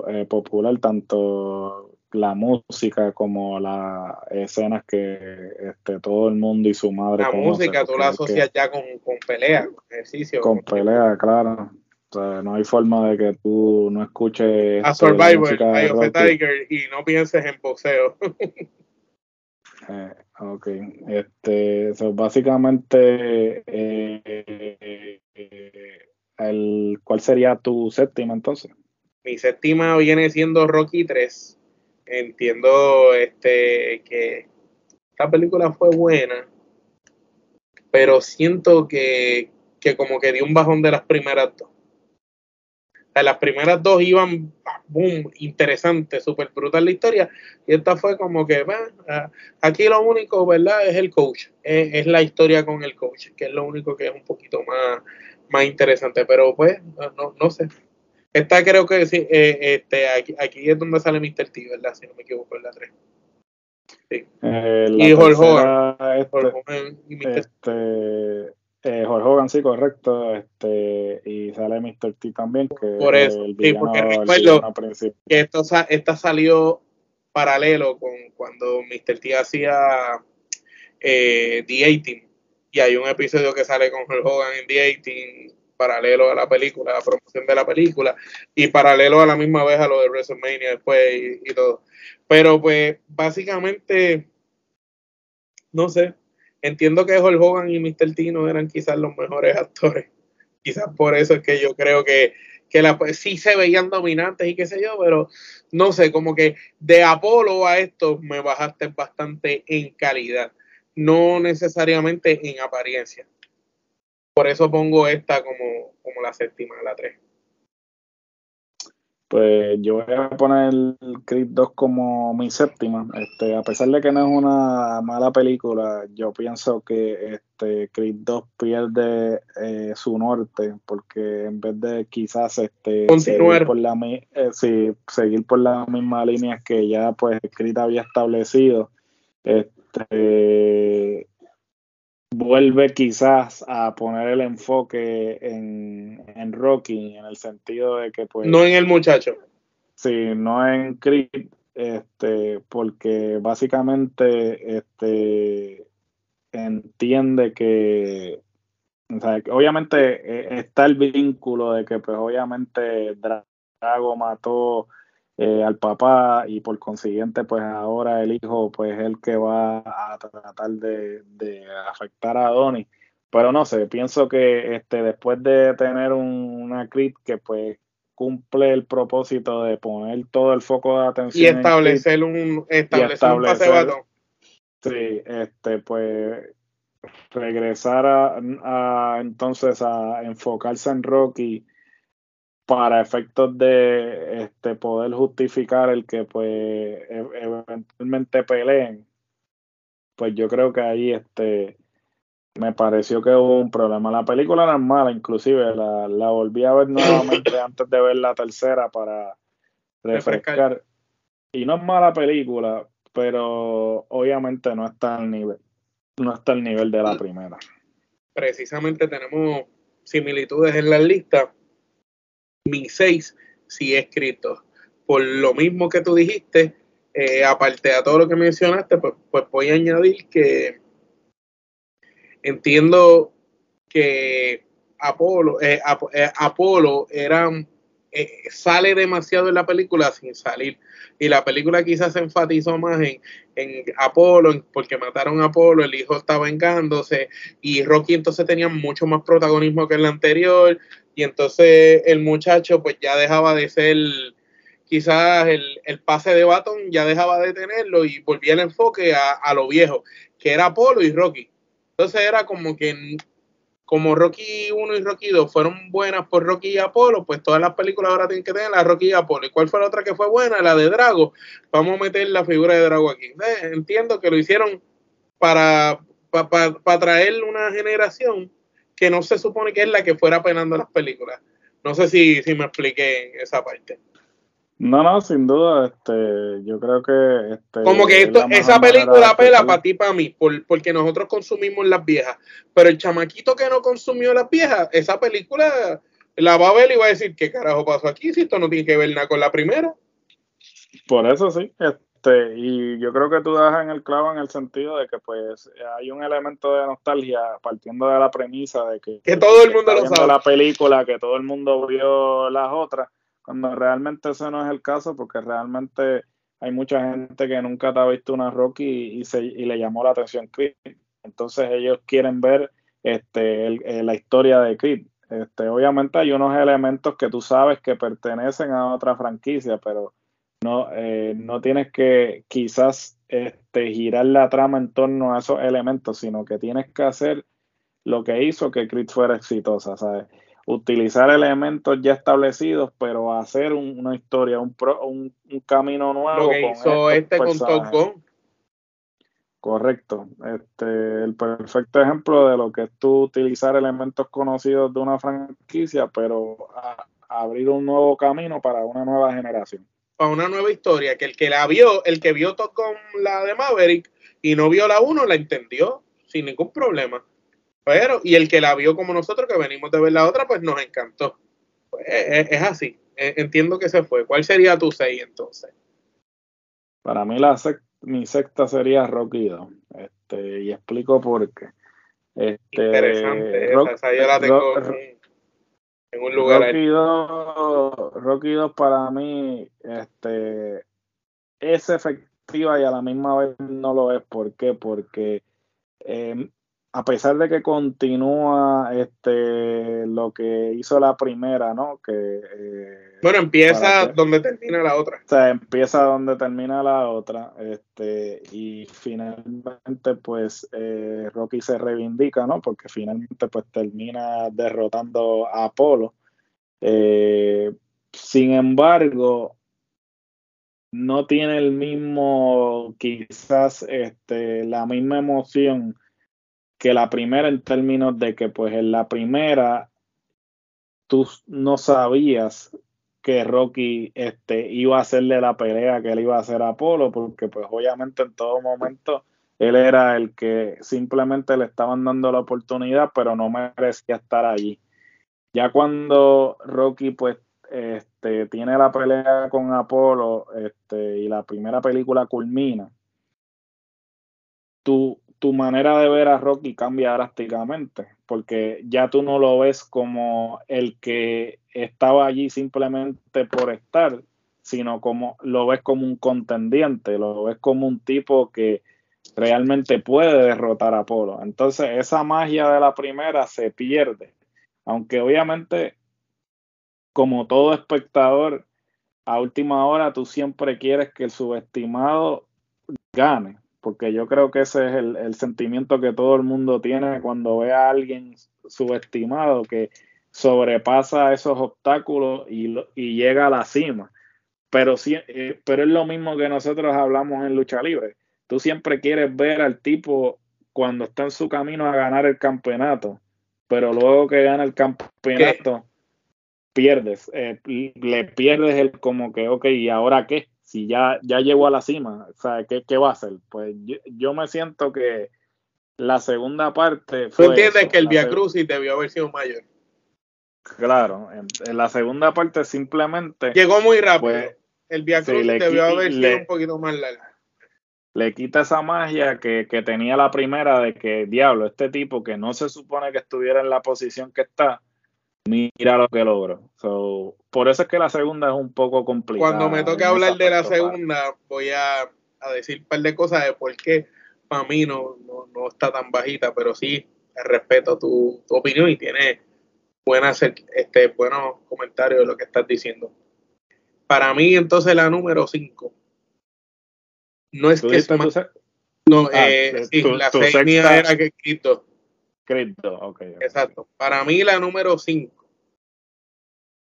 eh, popular, tanto la música como las escenas que este, todo el mundo y su madre. La música tú la asocias ya con, con pelea, ejercicio. Con, pelea, claro. no hay forma de que tú no escuches. A Survivor, Tiger y no pienses en boxeo. *laughs* Eh, ok, este, básicamente, eh, el, ¿cuál sería tu séptima entonces? Mi séptima viene siendo Rocky 3. Entiendo este, que esta película fue buena, pero siento que, que como que dio un bajón de las primeras dos las primeras dos iban, boom, interesante, súper brutal la historia. Y esta fue como que, aquí lo único, ¿verdad? Es el coach, es, la historia con el coach, que es lo único que es un poquito más, más interesante. Pero pues, no, no sé. Esta creo que sí, eh, este, aquí, aquí, es donde sale Mr. T, ¿verdad? Si no me equivoco, en la 3. Sí. Eh, y Jorge. Este, y Mr. Este, eh, Jorge Hogan, sí, correcto. Este, y sale Mr. T también. Que Por eso, sí, porque recuerdo que esto, esta salió paralelo con cuando Mr. T hacía eh, The 18 y hay un episodio que sale con Jorge Hogan en The 18 paralelo a la película, a la promoción de la película y paralelo a la misma vez a lo de WrestleMania después y, y todo. Pero pues básicamente, no sé, entiendo que Hulk Hogan y Mr. Tino eran quizás los mejores actores. Quizás por eso es que yo creo que, que la, pues, sí se veían dominantes y qué sé yo, pero no sé, como que de Apolo a esto me bajaste bastante en calidad, no necesariamente en apariencia. Por eso pongo esta como, como la séptima, la tres. Pues yo voy a poner Creed 2 como mi séptima. Este, a pesar de que no es una mala película, yo pienso que este Creed 2 pierde eh, su norte, porque en vez de quizás este seguir por la eh, seguir por las mismas líneas que ya pues Creed había establecido, este vuelve quizás a poner el enfoque en, en, Rocky, en el sentido de que pues... No en el muchacho. Sí, no en Creed, este, porque básicamente este, entiende que, o sea, obviamente eh, está el vínculo de que pues obviamente Drago mató eh, al papá y por consiguiente pues ahora el hijo pues es el que va a tratar de, afectar a Donnie pero no sé pienso que este después de tener una crit que pues cumple el propósito de poner todo el foco de atención y establecer un establecer, un pase batón. Sí, este, pues regresar a, entonces a enfocarse en Rocky para efectos de este poder justificar el que pues e, eventualmente peleen pues yo creo que ahí este me pareció que hubo un problema. La película era mala, inclusive la, la volví a ver *coughs* nuevamente antes de ver la tercera para refrescar. Y no es mala película, pero obviamente no está al nivel, no está al nivel de la primera. Precisamente tenemos similitudes en la lista. Mi seis sí escrito. Por lo mismo que tú dijiste, eh, aparte de todo lo que mencionaste, pues, pues voy a añadir que entiendo que Apolo, eh, eh, Apolo era, sale demasiado en la película sin salir. Y la película quizás se enfatizó más en, en Apolo, porque mataron a Apolo, el hijo está vengándose, y Rocky entonces tenía mucho más protagonismo que el anterior, y entonces el muchacho pues ya dejaba de ser quizás el, pase de Baton ya dejaba de tenerlo y volvía el enfoque a, lo viejo, que era Apolo y Rocky. Entonces era como que como Rocky 1 y Rocky 2 fueron buenas por Rocky y Apolo, pues todas las películas ahora tienen que tener la Rocky y Apolo. ¿Y cuál fue la otra que fue buena? La de Drago. Vamos a meter la figura de Drago aquí. Entiendo que lo hicieron para, para, traer una generación que no se supone que es la que fuera penando las películas. No sé si, si me expliqué en esa parte. No, no, sin duda, este, yo creo que este, como que esto, esa película pela para ti, para mí, por, porque nosotros consumimos las viejas, pero el chamaquito que no consumió las viejas, esa película la va a ver y va a decir qué carajo pasó aquí si esto no tiene que ver nada con la primera. Por eso sí, este, y yo creo que tú das en el clavo en el sentido de que pues hay un elemento de nostalgia partiendo de la premisa de que, que todo el mundo lo sabe. la película, que todo el mundo vio las otras cuando realmente ese no es el caso, porque realmente hay mucha gente que nunca te ha visto una Rocky y, se, y le llamó la atención Creed. Entonces ellos quieren ver este, eh, la historia de Creed. Este, obviamente hay unos elementos que tú sabes que pertenecen a otra franquicia, pero no, eh, no tienes que quizás este, girar la trama en torno a esos elementos, sino que tienes que hacer lo que hizo que Creed fuera exitosa, ¿sabes? Utilizar elementos ya establecidos, pero hacer una historia, un, un, camino nuevo. Lo que hizo este con Top Correcto. Este, el perfecto ejemplo de lo que es tú utilizar elementos conocidos de una franquicia, pero abrir un nuevo camino para una nueva generación. Para una nueva historia, que el que la vio, el que vio Top la de Maverick y no vio la 1, la entendió sin ningún problema. Pero, y el que la vio como nosotros, que venimos de ver la otra, pues nos encantó. Pues, es, así. E, entiendo que se fue. ¿Cuál sería tu 6 entonces? Para mí la mi sexta sería Rocky 2. Este, y explico por qué. Este, Interesante. esa, yo la tengo en, un lugar Rocky 2, Rocky 2 para mí este, es efectiva y a la misma vez no lo es. ¿Por qué? Porque eh, a pesar de que continúa este lo que hizo la primera, ¿no? Que eh, bueno empieza donde termina la otra. O sea, empieza donde termina la otra, este y finalmente pues eh, Rocky se reivindica, ¿no? Porque finalmente pues termina derrotando a Apolo. Eh, sin embargo, no tiene el mismo, quizás, este, la misma emoción que la primera en términos de que pues en la primera tú no sabías que Rocky este, iba a hacerle la pelea que él iba a hacer a Apolo, porque pues obviamente en todo momento él era el que simplemente le estaban dando la oportunidad, pero no merecía estar allí. Ya cuando Rocky pues este, tiene la pelea con Apolo este, y la primera película culmina, tú tu manera de ver a Rocky cambia drásticamente, porque ya tú no lo ves como el que estaba allí simplemente por estar, sino como lo ves como un contendiente, lo ves como un tipo que realmente puede derrotar a Apolo. Entonces esa magia de la primera se pierde, aunque obviamente como todo espectador, a última hora tú siempre quieres que el subestimado gane, porque yo creo que ese es el, sentimiento que todo el mundo tiene cuando ve a alguien subestimado que sobrepasa esos obstáculos y, y llega a la cima. Pero, eh, pero es lo mismo que nosotros hablamos en lucha libre. Tú siempre quieres ver al tipo cuando está en su camino a ganar el campeonato, pero luego que gana el campeonato, pierdes. Eh, le pierdes el como que, ok, ¿y ahora qué? Si ya, ya llegó a la cima, o sea, ¿qué, qué va a hacer? Pues yo, me siento que la segunda parte. Fue ¿Tú entiendes que el Via Crucis debió haber sido mayor? Claro, en, la segunda parte simplemente. Llegó muy rápido. Pues, el Via Crucis debió haber sido un poquito más largo. Le quita esa magia que, que tenía la primera de que, diablo, este tipo que no se supone que estuviera en la posición que está, mira lo que logró. por eso es que la segunda es un poco complicada. Cuando me toque hablar de la segunda, voy a, decir un par de cosas de por qué para mí no, no, está tan bajita, pero sí respeto tu, opinión y tiene buenas, este, buenos comentarios de lo que estás diciendo. Para mí, entonces, la número 5 no es que es No, ah, eh, sí, la sexta... era que Cristo. Cristo, ok. Exacto. Para mí, la número 5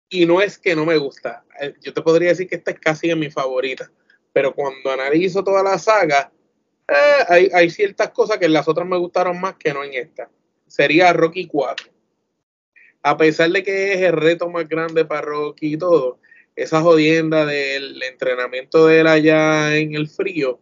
y no es que no me gusta. Eh, yo te podría decir que esta es casi mi favorita. Pero cuando analizo toda la saga, eh, hay, ciertas cosas que en las otras me gustaron más que no en esta. Sería Rocky 4. A pesar de que es el reto más grande para Rocky y todo, esa jodienda del entrenamiento de él allá en el frío,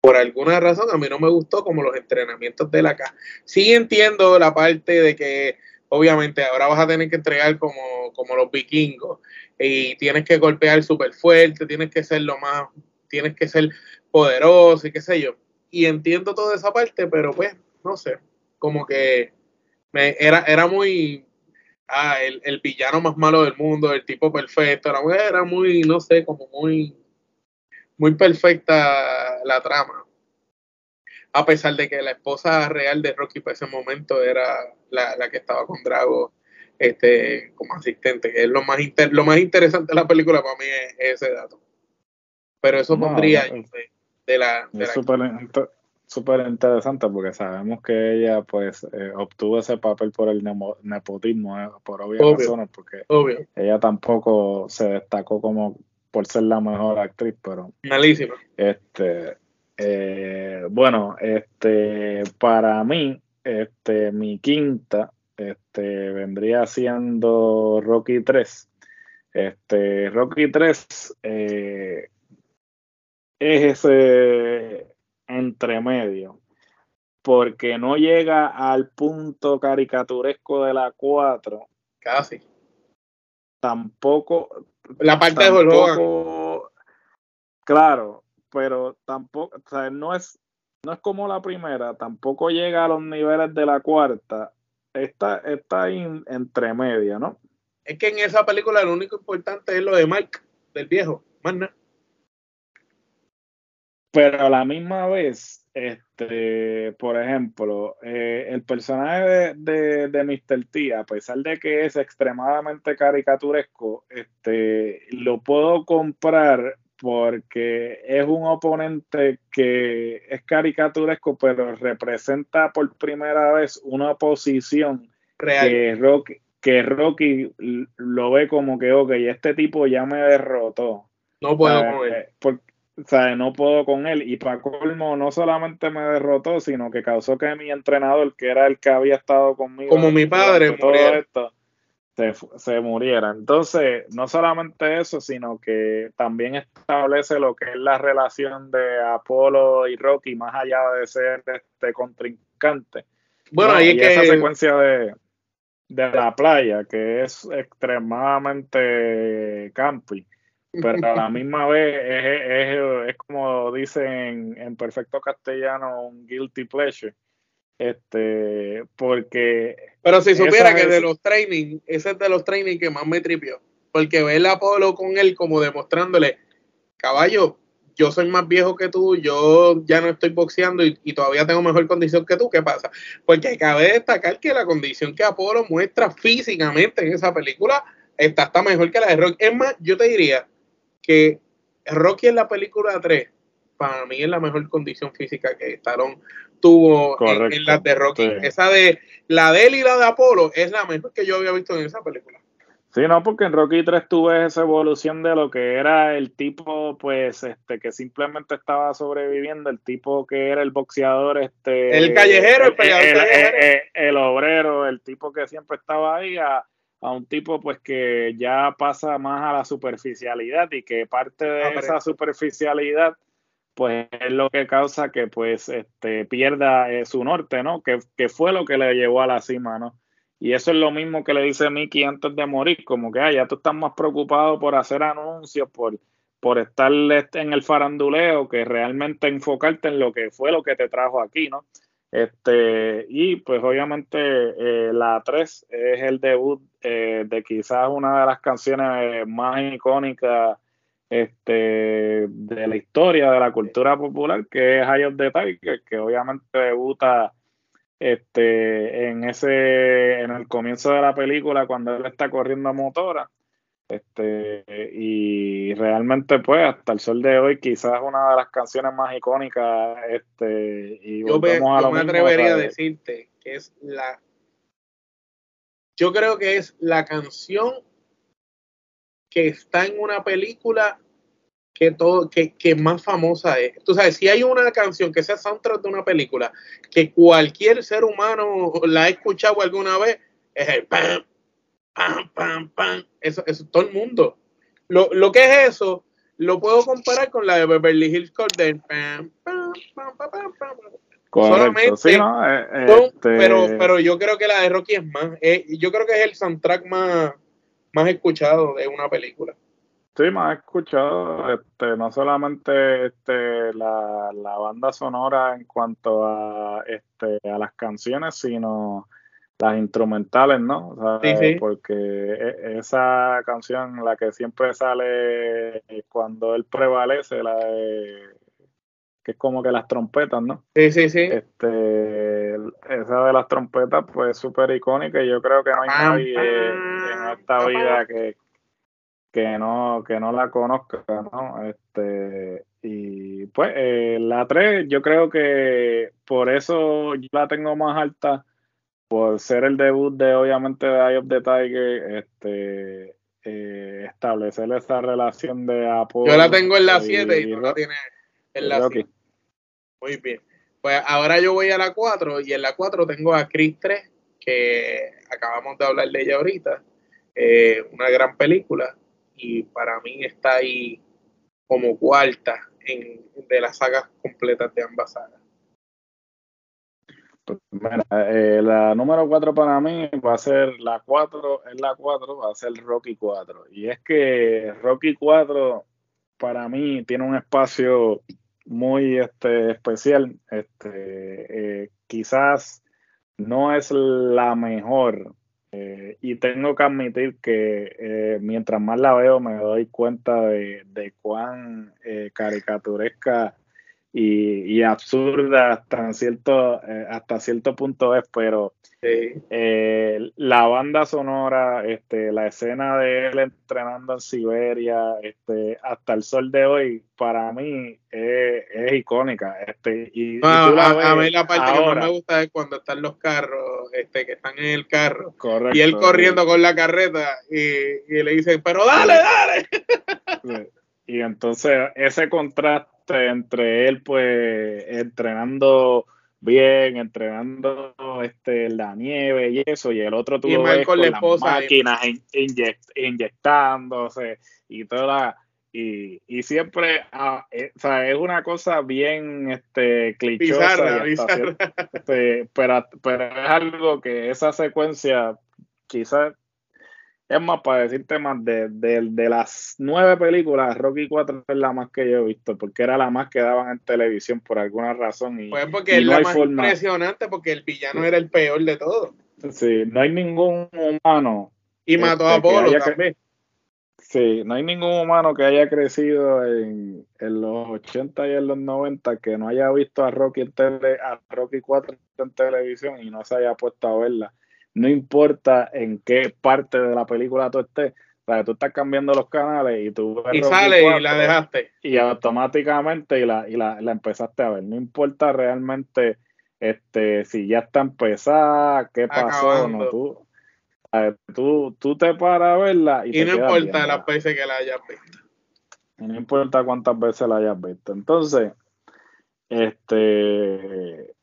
por alguna razón a mí no me gustó como los entrenamientos de la acá. Sí entiendo la parte de que obviamente ahora vas a tener que entregar como, como los vikingos y tienes que golpear súper fuerte, tienes que ser lo más, tienes que ser poderoso y qué sé yo. Y entiendo toda esa parte, pero pues, no sé, como que me, era, era muy, ah, el, el, villano más malo del mundo, el tipo perfecto, era, era muy, no sé, como muy, muy perfecta la trama a pesar de que la esposa real de Rocky para ese momento era la, que estaba con Drago este, como asistente, que es lo más, lo más interesante de la película para mí es, ese dato. Pero eso pondría de, la... es súper interesante porque sabemos que ella pues eh, obtuvo ese papel por el nepotismo, eh, por obvias razones, porque ella tampoco se destacó como por ser la mejor actriz, pero... Malísima. Este, eh, bueno, este, para mí, este, mi quinta, este, vendría siendo Rocky 3. Este, Rocky 3 eh, es ese entremedio, porque no llega al punto caricaturesco de la 4. Casi. Tampoco. La parte de Claro, pero tampoco, o sea, no es, no es como la primera, tampoco llega a los niveles de la cuarta, está, está ahí entre media, ¿no? Es que en esa película lo único importante es lo de Mike, del viejo, más nada. Pero a la misma vez, este, por ejemplo, eh, el personaje de, de, Mr. T, a pesar de que es extremadamente caricaturesco, este, lo puedo comprar porque es un oponente que es caricaturesco, pero representa por primera vez una posición que Rocky, que Rocky lo ve como que, ok, este tipo ya me derrotó. No puedo con él. o sea, no puedo con él. Y para colmo, no solamente me derrotó, sino que causó que mi entrenador, que era el que había estado conmigo. Como mi padre, todo esto, se, muriera. Entonces, no solamente eso, sino que también establece lo que es la relación de Apolo y Rocky, más allá de ser este contrincante. Bueno, ahí que... esa secuencia de, de la playa, que es extremadamente campi, pero a la *laughs* misma vez es, es, es como dicen en perfecto castellano, un guilty pleasure este, porque. Pero si supiera que de los training, ese es de los training que más me tripió. Porque ver a Apolo con él como demostrándole, caballo, yo soy más viejo que tú, yo ya no estoy boxeando y, todavía tengo mejor condición que tú, ¿qué pasa? Porque cabe destacar que la condición que Apolo muestra físicamente en esa película está mejor que la de Rocky. Es más, yo te diría que Rocky en la película 3, para mí es la mejor condición física que Stallone tuvo en, la de Rocky. Esa de la de él y la de Apolo es la mejor que yo había visto en esa película. Sí, no, porque en Rocky 3 tú ves esa evolución de lo que era el tipo, pues, este, que simplemente estaba sobreviviendo, el tipo que era el boxeador, este... El callejero, el, el, el, obrero, el tipo que siempre estaba ahí, a, un tipo, pues, que ya pasa más a la superficialidad y que parte de esa superficialidad, pues, es lo que causa que, pues, este, pierda eh, su norte, ¿no? Que, que fue lo que le llevó a la cima, ¿no? Y eso es lo mismo que le dice Mickey antes de morir, como que ah, ya tú estás más preocupado por hacer anuncios, por, por estar este, en el faranduleo, que realmente enfocarte en lo que fue lo que te trajo aquí, ¿no? Este, y pues obviamente eh, la 3 es el debut eh, de quizás una de las canciones más icónicas este, de la historia de la cultura popular, que es High of the Tiger, que obviamente debuta este, en ese, en el comienzo de la película, cuando él está corriendo a motora. Este, y realmente, pues, hasta el sol de hoy, quizás una de las canciones más icónicas. Este, y yo me, me atrevería a decirte que es la. Yo creo que es la canción que está en una película que, todo, que, que, más famosa es. Tú sabes, si hay una canción que sea soundtrack de una película que cualquier ser humano la ha escuchado alguna vez, es el pam, pam, pam, pam. Eso, eso todo el mundo. Lo, lo que es eso, lo puedo comparar con la de Beverly Hills Code Pam, pam, pam, pam, pam, pam. Solamente, sí, ¿no? Eh, este pero, pero yo creo que la de Rocky es más. Eh, yo creo que es el soundtrack más, más escuchado de una película. Sí, me ha escuchado, este, no solamente este, la, la, banda sonora en cuanto a, este, a las canciones, sino las instrumentales, ¿no? Porque e, esa canción, la que siempre sale cuando él prevalece, la de que es como que las trompetas, ¿no? Sí, sí, sí. Este, esa de las trompetas, pues súper icónica y yo creo que no hay nadie en esta vida que, que no, que no la conozca, ¿no? Este, y pues eh, la 3 yo creo que por eso yo la tengo más alta, por ser el debut de obviamente de Eye of the Tiger, este, eh, establecer esa relación de apoyo. Yo la tengo en la 7 y, tú la tienes en la 7. Muy bien. Pues ahora yo voy a la 4 y en la 4 tengo a Chris 3, que acabamos de hablar de ella ahorita. Eh, una gran película y para mí está ahí como cuarta en, de las sagas completas de ambas sagas. Pues, eh, la número 4 para mí va a ser la 4, es la 4, va a ser Rocky 4. Y es que Rocky 4 para mí tiene un espacio muy este, especial. Este, eh, quizás no es la mejor eh, y tengo que admitir que eh, mientras más la veo me doy cuenta de, cuán eh, caricaturesca y, absurda hasta cierto, eh, hasta cierto punto es, pero eh, la banda sonora, este, la escena de él entrenando en Siberia, este, hasta el sol de hoy, para mí es, icónica. Este, y, a, mí la parte que más me gusta es cuando están los carros, este, que están en el carro, y él corriendo con la carreta y, y le dicen, pero dale, dale. Y entonces ese contraste entre él, pues, entrenando bien, entrenando este, la nieve y eso, y el otro tuvo con, las máquinas inyectándose y toda y, y siempre ah, eh, o sea, es una cosa bien este clichosa este, pero, pero es algo que esa secuencia quizás es más, para decirte más, de, de, las nueve películas, Rocky 4 es la más que yo he visto, porque era la más que daban en televisión por alguna razón. Y, pues porque es la más impresionante, porque el villano era el peor de todos. Sí, no hay ningún humano. Y mató a este, Apolo también. Sí, no hay ningún humano que haya crecido en, en, los 80 y en los 90 que no haya visto a Rocky, en tele, a Rocky 4 en televisión y no se haya puesto a verla no importa en qué parte de la película tú estés, sea, tú estás cambiando los canales y tú y sale y la dejaste y automáticamente y la, y la, la empezaste a ver. No importa realmente este si ya está empezada, qué pasó, no tú, tú, tú te paras a verla y, y no importa las veces que la hayas visto. Y no importa cuántas veces la hayas visto. Entonces, este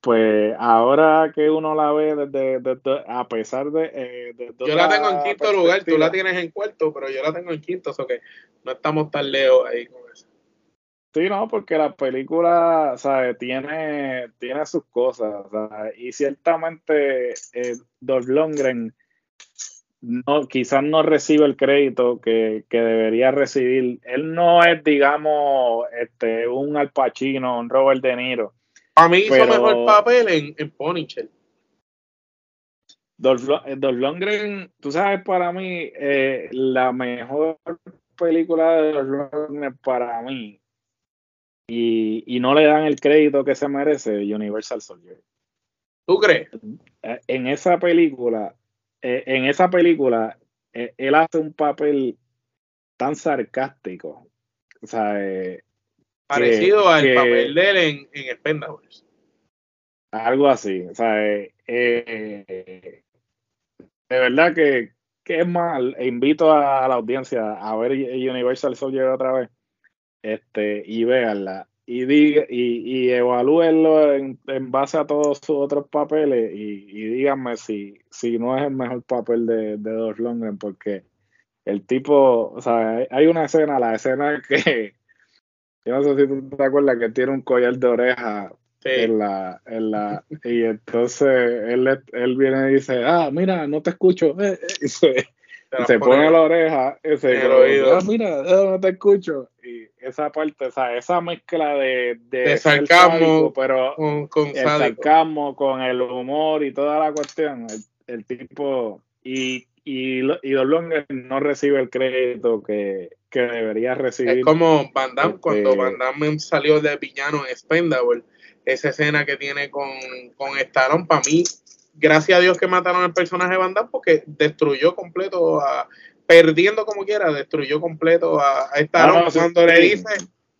pues ahora que uno la ve desde, a pesar de, eh, yo la tengo en quinto lugar tú la tienes en cuarto pero yo la tengo en quinto o que no estamos tan lejos ahí con eso. Sí no porque la película ¿sabes? tiene tiene sus cosas y ciertamente eh, Longren no quizás no recibe el crédito que, que, debería recibir. Él no es digamos este un Al Pacino un Robert De Niro a mí hizo mejor papel en, en Punisher. Dolph, Lundgren, tú sabes, para mí, eh, la mejor película de Dolph Lundgren para mí, y, y, no le dan el crédito que se merece, Universal Soldier. ¿Tú crees? Eh, en esa película, eh, en esa película, él hace un papel tan sarcástico. O sea, Parecido al papel de él en, en Expendables. Algo así, o sea, eh, eh, de verdad que, que, es mal. Invito a, la audiencia a ver Universal Soldier otra vez este, y véanla y, diga, y, y evalúenlo en, en, base a todos sus otros papeles y, y, díganme si, si no es el mejor papel de, de Longren, porque el tipo, o sea, hay una escena, la escena *laughs* que yo no sé si tú te acuerdas que tiene un collar de oreja en la, en la, y entonces él, él viene y dice, ah, mira, no te escucho, eh, *laughs* eh", y se, se pone, la oreja, y se ah, mira, eh, no te escucho, y esa parte, o sea, esa mezcla de, de, sarcasmo, pero con, el sarcasmo con el humor y toda la cuestión, el, el tipo, y y, y no recibe el crédito que, debería recibir. Es como Van Damme, este, cuando Van Damme salió de villano en Spendable, esa escena que tiene con, con Stallone, para mí, gracias a Dios que mataron al personaje de Van Damme porque destruyó completo a, perdiendo como quiera, destruyó completo a, a Stallone ah, cuando le dice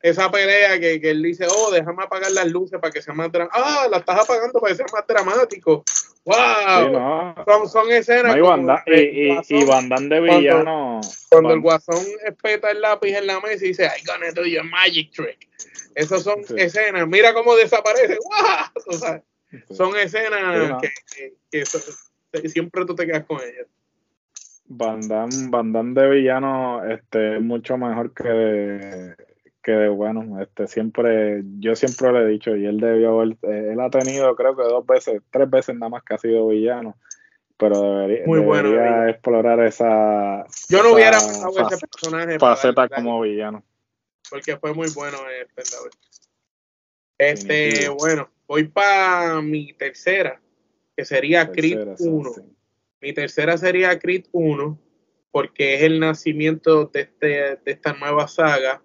esa pelea que, que, él dice, oh, déjame apagar las luces para que sea más dramático. Ah, la estás apagando para que sea más dramático. ¡Wow! son, son, escenas. y, y, de villano. Cuando, el guasón espeta el lápiz en la mesa y dice, I'm gonna do your magic trick. Esas son escenas. Mira cómo desaparece. ¡Wow! O sea, son escenas que, que, siempre tú te quedas con ellas. Van Damme, de villano este, es mucho mejor que que bueno, este siempre, yo siempre le he dicho, y él debió haber, eh, él ha tenido creo que dos veces, tres veces nada más que ha sido villano, pero debería, Muy bueno, explorar esa yo no hubiera pasado ese personaje faceta como villano. Porque fue muy bueno Este, bueno, voy para mi tercera, que sería Creed 1. Mi tercera sería Creed 1, porque es el nacimiento de, este, de esta nueva saga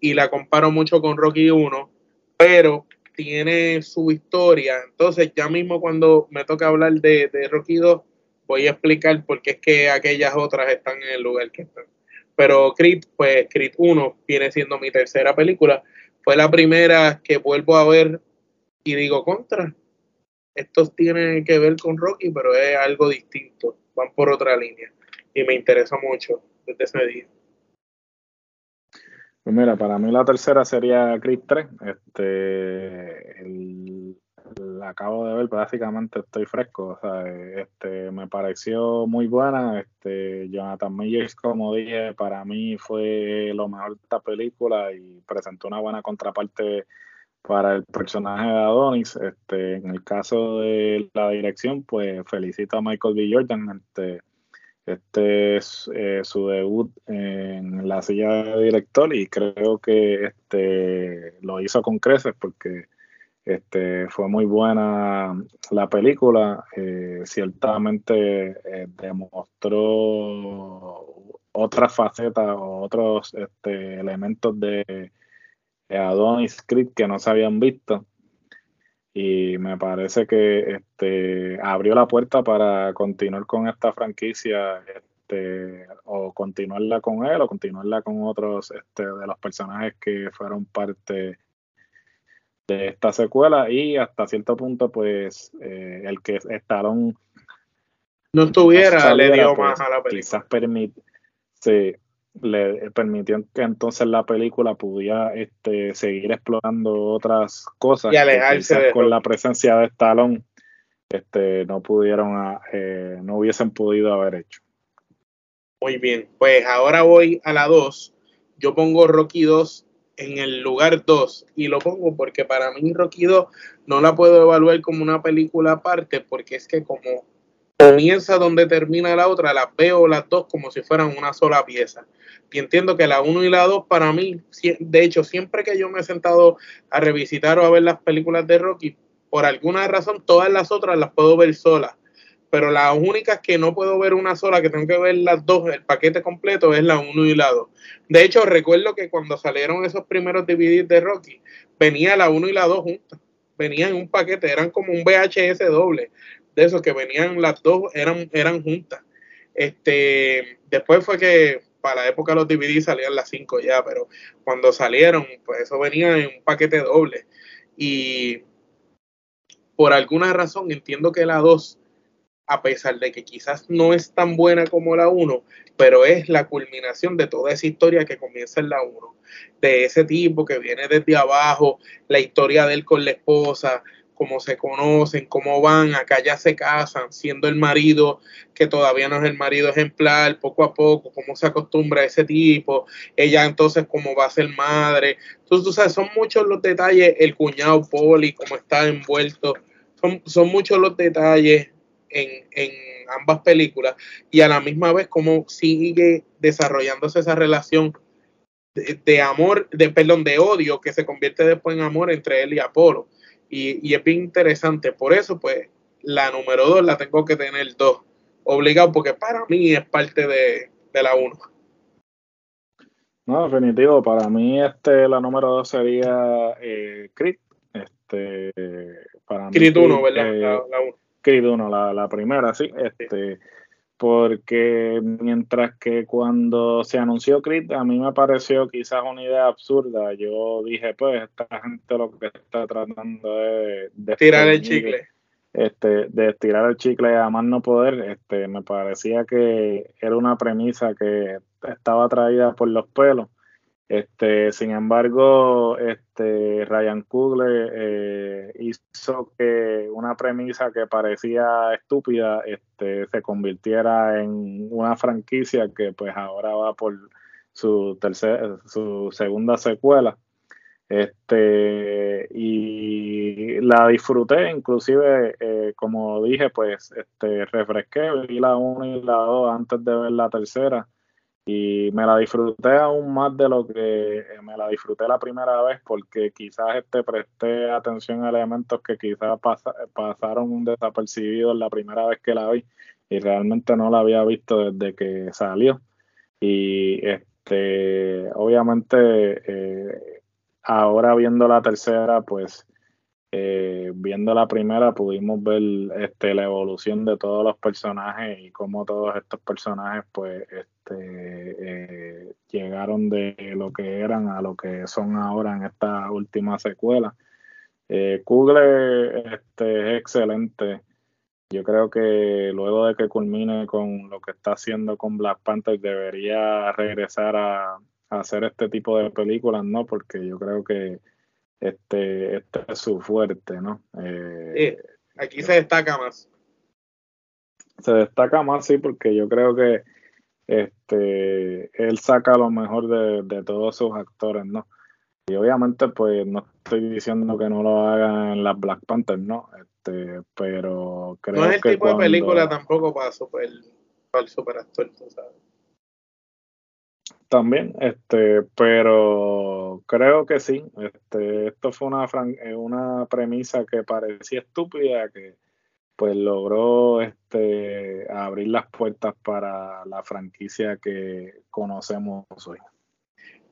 y la comparo mucho con Rocky 1, pero tiene su historia. Entonces, ya mismo cuando me toca hablar de, de Rocky 2, voy a explicar por qué es que aquellas otras están en el lugar que están. Pero Creed, pues Creed 1 viene siendo mi tercera película. Fue la primera que vuelvo a ver y digo, contra, estos tienen que ver con Rocky, pero es algo distinto, van por otra línea. Y me interesa mucho desde ese día. Pues mira, para mí la tercera sería Creed 3. Este, la acabo de ver, básicamente estoy fresco. O sea, este, me pareció muy buena. Este, Jonathan Majors, como dije, para mí fue lo mejor de esta película y presentó una buena contraparte para el personaje de Adonis. Este, en el caso de la dirección, pues felicito a Michael B. Jordan. Este, este es eh, su debut en la silla de director y creo que este lo hizo con creces porque este fue muy buena la película. Eh, ciertamente eh, demostró otras facetas o otros este, elementos de Adonis Creed que no se habían visto y me parece que este abrió la puerta para continuar con esta franquicia este, o continuarla con él o continuarla con otros este, de los personajes que fueron parte de esta secuela y hasta cierto punto pues eh, el que Stallone no estuviera le dio pues, más a la película. Quizás permite, sí, le permitió que entonces la película pudiera este, seguir explorando otras cosas y alejarse con la presencia de Stallone este, no pudieron, ah, eh, no hubiesen podido haber hecho. Muy bien, pues ahora voy a la 2. Yo pongo Rocky 2 en el lugar 2 y lo pongo porque para mí Rocky 2 no la puedo evaluar como una película aparte porque es que como comienza donde termina la otra, las veo las dos como si fueran una sola pieza. Y entiendo que la 1 y la 2 para mí, de hecho, siempre que yo me he sentado a revisitar o a ver las películas de Rocky, por alguna razón todas las otras las puedo ver solas. Pero las únicas que no puedo ver una sola, que tengo que ver las dos, el paquete completo, es la 1 y la 2. De hecho, recuerdo que cuando salieron esos primeros DVDs de Rocky, venía la 1 y la 2 juntas. Venían en un paquete, eran como un VHS doble. De esos que venían las dos, eran, eran juntas. Este, después fue que para la época los DVDs salían las 5 ya, pero cuando salieron, pues eso venía en un paquete doble. Y por alguna razón entiendo que la 2, a pesar de que quizás no es tan buena como la 1, pero es la culminación de toda esa historia que comienza en la 1, de ese tipo que viene desde abajo, la historia de él con la esposa, cómo se conocen, cómo van, acá ya se casan, siendo el marido que todavía no es el marido ejemplar, poco a poco, cómo se acostumbra a ese tipo, ella entonces cómo va a ser madre. Entonces, tú sabes, son muchos los detalles, el cuñado Poli, cómo está envuelto son, muchos los detalles en, ambas películas y a la misma vez cómo sigue desarrollándose esa relación de, amor, de perdón, de odio que se convierte después en amor entre él y Apolo. Y, es bien interesante. Por eso, pues, la número dos la tengo que tener dos. Obligado, porque para mí es parte de, la uno. No, definitivo. Para mí, este, la número dos sería eh, Este, para Creed 1, ¿verdad? Eh, la, la, Creed 1, la, la, primera, sí. Este, porque mientras que cuando se anunció Creed, a mí me pareció quizás una idea absurda. Yo dije, pues, esta gente lo que está tratando es de tirar el chicle. Este, de estirar el chicle a más no poder, este, me parecía que era una premisa que estaba traída por los pelos este, sin embargo, este, Ryan Coogler eh, hizo que una premisa que parecía estúpida este, se convirtiera en una franquicia que pues ahora va por su tercera, su segunda secuela. Este, y la disfruté, inclusive, eh, como dije, pues este, refresqué, vi la 1 y la 2 antes de ver la tercera y me la disfruté aún más de lo que eh, me la disfruté la primera vez porque quizás este presté atención a elementos que quizás pasaron desapercibidos la primera vez que la vi y realmente no la había visto desde que salió. Y este obviamente eh, ahora viendo la tercera pues eh, viendo la primera pudimos ver este, la evolución de todos los personajes y cómo todos estos personajes pues eh, llegaron de lo que eran a lo que son ahora en esta última secuela. Eh, este, es excelente. Yo creo que luego de que culmine con lo que está haciendo con Black Panther debería regresar a, a hacer este tipo de películas, ¿no? Porque yo creo que este, este es su fuerte, ¿no? Eh, aquí se destaca más. Se destaca más, sí, porque yo creo que este, él saca lo mejor de, todos sus actores, ¿no? Y obviamente, pues no estoy diciendo que no lo hagan en las Black Panther, ¿no? Este, pero creo que. No es el tipo de película tampoco para, super, para el superactor, ¿sabes? También, este, pero creo que sí. Este, esto fue una, eh, una premisa que parecía estúpida, que pues logró este, abrir las puertas para la franquicia que conocemos hoy.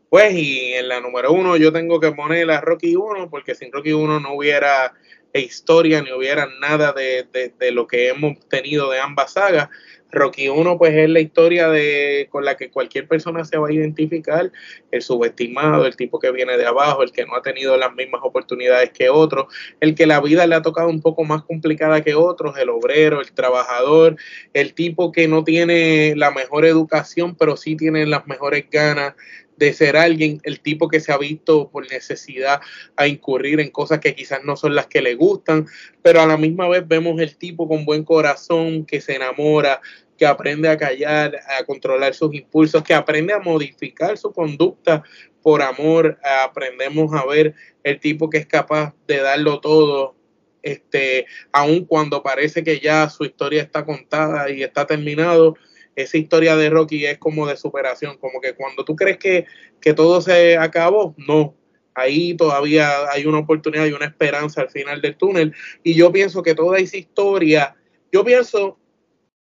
Pues y en la número uno yo tengo que poner a Rocky 1 porque sin Rocky 1 no hubiera e historia, ni hubiera nada de, de, lo que hemos tenido de ambas sagas. Rocky 1 pues es la historia de con la que cualquier persona se va a identificar, el subestimado, el tipo que viene de abajo, el que no ha tenido las mismas oportunidades que otros, el que la vida le ha tocado un poco más complicada que otros, el obrero, el trabajador, el tipo que no tiene la mejor educación, pero sí tiene las mejores ganas de ser alguien, el tipo que se ha visto por necesidad a incurrir en cosas que quizás no son las que le gustan, pero a la misma vez vemos el tipo con buen corazón que se enamora, que aprende a callar, a controlar sus impulsos, que aprende a modificar su conducta por amor, aprendemos a ver el tipo que es capaz de darlo todo, este, aun cuando parece que ya su historia está contada y está terminado, esa historia de Rocky es como de superación, como que cuando tú crees que, todo se acabó, no, ahí todavía hay una oportunidad y una esperanza al final del túnel. Y yo pienso que toda esa historia, yo pienso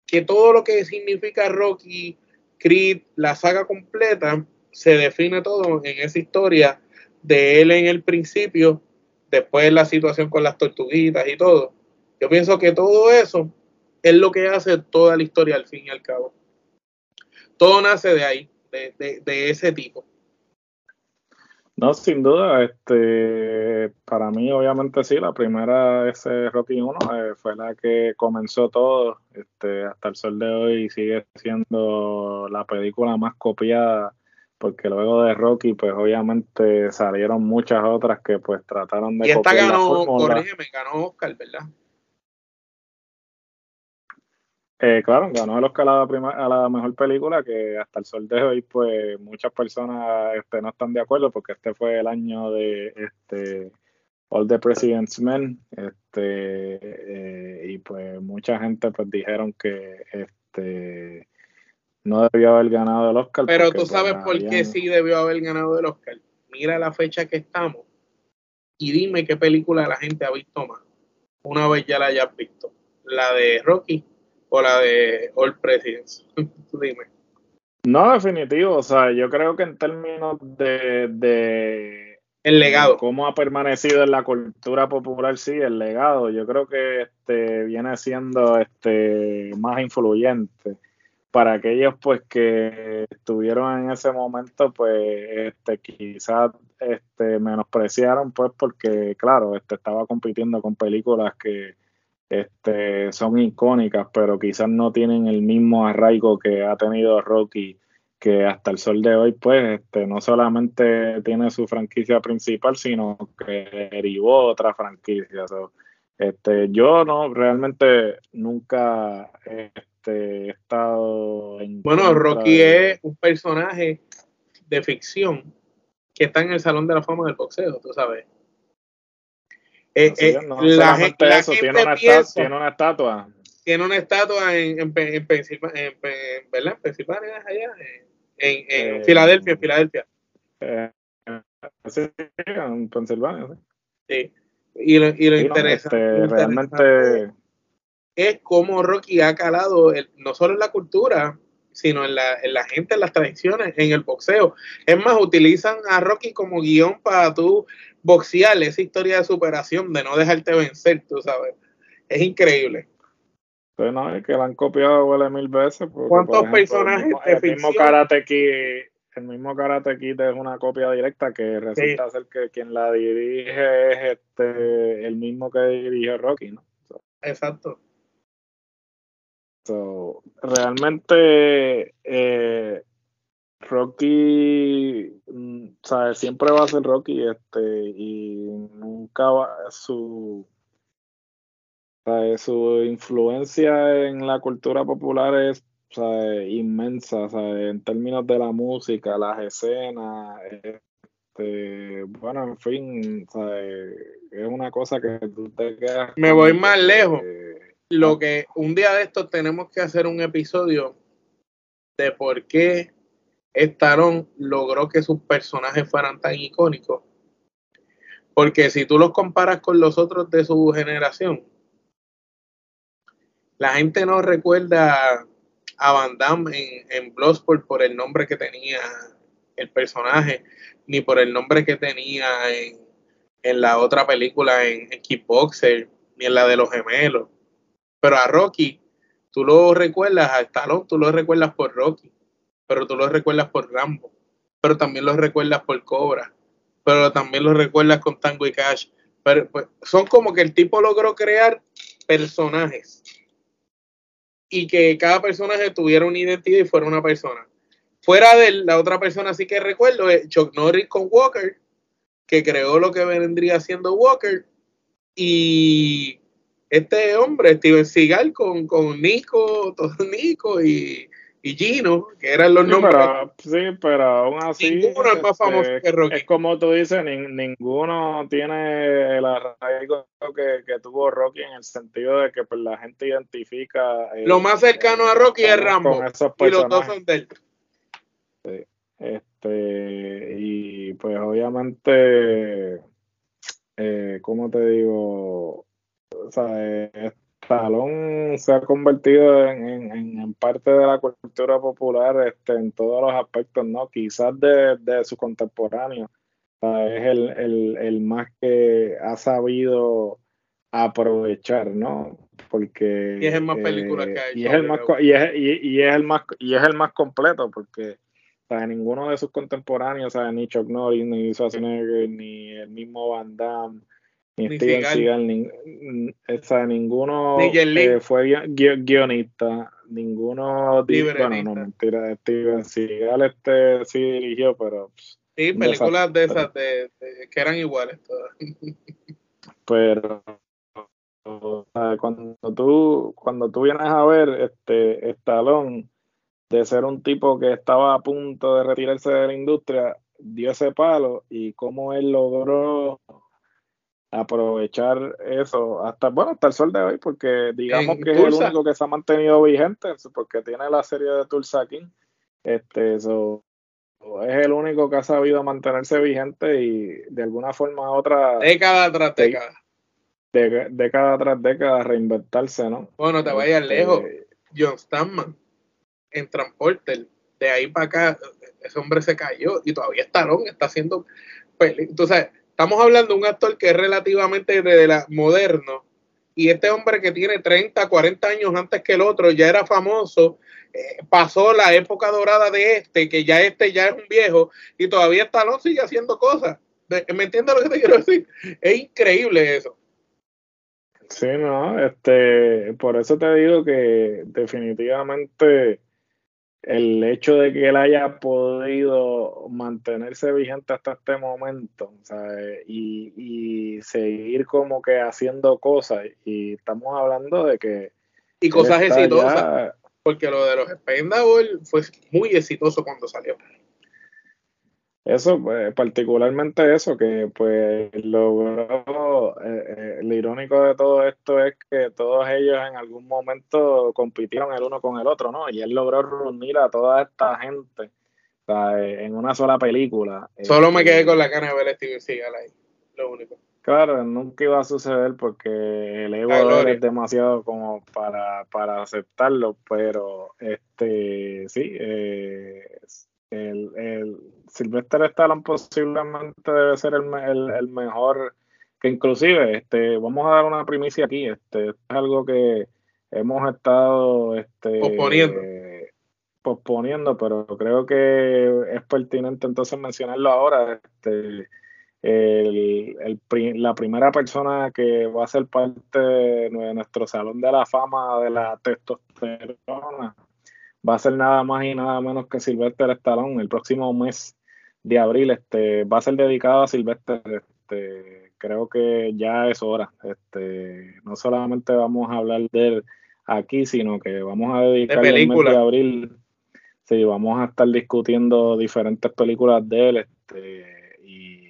que todo lo que significa Rocky, Creed, la saga completa, se define todo en esa historia de él en el principio, después la situación con las tortuguitas y todo. Yo pienso que todo eso es lo que hace toda la historia al fin y al cabo todo nace de ahí, de, ese tipo. No, sin duda, este, para mí obviamente sí, la primera, ese Rocky 1, eh, fue la que comenzó todo, este, hasta el sol de hoy sigue siendo la película más copiada, porque luego de Rocky, pues obviamente salieron muchas otras que pues trataron de... Y esta ganó, corrígeme, ganó Oscar, ¿verdad? Eh, claro, ganó el Oscar a la, a la mejor película, que hasta el sol de hoy, pues muchas personas este, no están de acuerdo, porque este fue el año de este, All the President's Men, este, eh, y pues mucha gente pues dijeron que este no debió haber ganado el Oscar. Pero tú pues, sabes por qué sí debió haber ganado el Oscar. Mira la fecha que estamos y dime qué película la gente ha visto más. Una vez ya la hayas visto. La de Rocky o la de All Presidents? *laughs* dime. No, definitivo. O sea, yo creo que en términos de, el legado. Cómo ha permanecido en la cultura popular, sí, el legado. Yo creo que este viene siendo este más influyente para aquellos pues que estuvieron en ese momento, pues este quizás este menospreciaron pues porque claro, este estaba compitiendo con películas que este, son icónicas, pero quizás no tienen el mismo arraigo que ha tenido Rocky, que hasta el sol de hoy, pues, este, no solamente tiene su franquicia principal, sino que derivó otra franquicia. este, yo no, realmente nunca este, he estado en... Bueno, Rocky es un personaje de ficción que está en el Salón de la Fama del boxeo, tú sabes. Eh, eh, la, gente, tiene, una tiene, una estatua. Tiene una estatua en, en, en, Pensilvania, en ¿verdad? Pensilvania, allá, en, en eh, Filadelfia, Filadelfia. sí, en Pensilvania, sí. Y lo, y lo, interesante, este, realmente es cómo Rocky ha calado el, no solo en la cultura, sino en la, en la gente, en las tradiciones, en el boxeo. Es más, utilizan a Rocky como guion para tú boxear esa historia de superación, de no dejarte vencer, tú sabes. Es increíble. No, es que la han copiado huele mil veces. ¿Cuántos personajes el mismo, Karate Kid, el mismo Karate Kid es una copia directa que resulta ser que quien la dirige es este el mismo que dirige Rocky, ¿no? Exacto. So, realmente eh, Rocky, mm, ¿sabes? Siempre va a ser Rocky, este, y nunca va su, su influencia en la cultura popular es inmensa, en términos de la música, las escenas, este, bueno, en fin, es una cosa que tú te quedas. Me voy más lejos. Lo que un día de estos tenemos que hacer un episodio de por qué Stallone logró que sus personajes fueran tan icónicos. Porque si tú los comparas con los otros de su generación, la gente no recuerda a Van Damme en, en Bloodsport por el nombre que tenía el personaje, ni por el nombre que tenía en, en la otra película en, Kickboxer, ni en la de los gemelos. Pero a Rocky, tú lo recuerdas, a Stallone, tú lo recuerdas por Rocky, pero tú lo recuerdas por Rambo, pero también lo recuerdas por Cobra, pero también lo recuerdas con Tango y Cash. Pero pues, son como que el tipo logró crear personajes y que cada personaje tuviera una identidad y fuera una persona. Fuera de la otra persona sí que recuerdo es Chuck Norris con Walker, que creó lo que vendría siendo Walker, y este hombre, Steven Seagal, con, con Nico, *laughs* todo Nico y, y Gino, que eran los nombres. sí, pero aún así. Ninguno es más famoso este, que Rocky. Es como tú dices, ninguno tiene el arraigo que, que, tuvo Rocky en el sentido de que pues, la gente identifica. Eh, Lo más cercano a Rocky es Rambo. Y los dos son de él. Sí. Este, y pues obviamente, eh, ¿cómo te digo? O sea, eh, Stallone se ha convertido en, parte de la cultura popular este, en todos los aspectos, ¿no? Quizás de, de su contemporáneo. es el, el, más que ha sabido aprovechar, ¿no? Porque y es el más películas que hay. Y es el más y es, y, es el más y es el más completo porque ninguno de sus contemporáneos, o ni Chuck Norris, ni Schwarzenegger, ni el mismo Van Damme, ni, Steven Seagal, ni, ninguno eh, fue guionista, ninguno bueno, no, mentira, Steven Seagal este sí dirigió, pero sí, películas de esas de, que eran iguales todas. *laughs* pero cuando tú cuando tú vienes a ver este Stallone de ser un tipo que estaba a punto de retirarse de la industria, dio ese palo y cómo él logró aprovechar eso hasta bueno hasta el sol de hoy porque digamos que es el único que se ha mantenido vigente porque tiene la serie de Tulsa King este eso es el único que ha sabido mantenerse vigente y de alguna forma u otra década tras década. De, década tras década reinventarse no bueno te vayas este, lejos. John Stanman en Transporter de ahí para acá ese hombre se cayó y todavía está está haciendo entonces Estamos hablando de un actor que es relativamente de la, moderno y este hombre que tiene 30, 40 años antes que el otro ya era famoso, eh, pasó la época dorada de este, que ya este ya es un viejo y todavía no sigue haciendo cosas. ¿Me entiendes lo que te quiero decir? Es increíble eso. Sí, no, este, por eso te digo que definitivamente el hecho de que él haya podido mantenerse vigente hasta este momento Y, seguir como que haciendo cosas y estamos hablando de que y cosas exitosas porque lo de los Spendables fue muy exitoso cuando salió eso, pues, particularmente eso, que pues logró, eh, eh, lo irónico de todo esto es que todos ellos en algún momento compitieron el uno con el otro, ¿no? Y él logró reunir a toda esta gente en una sola película. Solo me quedé con la cara de ver Steven Seagal ahí, lo único. Claro, nunca iba a suceder porque el ego es demasiado como para, para aceptarlo, pero este sí, eh, el, el Sylvester Stallone posiblemente debe ser el, el, mejor que inclusive este vamos a dar una primicia aquí este es algo que hemos estado este posponiendo. posponiendo pero creo que es pertinente entonces mencionarlo ahora este el, el, la primera persona que va a ser parte de nuestro salón de la fama de la testosterona va a ser nada más y nada menos que Sylvester Stallone. El próximo mes de abril este va a ser dedicado a Sylvester este creo que ya es hora. Este no solamente vamos a hablar de él aquí sino que vamos a dedicar el mes de abril sí vamos a estar discutiendo diferentes películas de él este y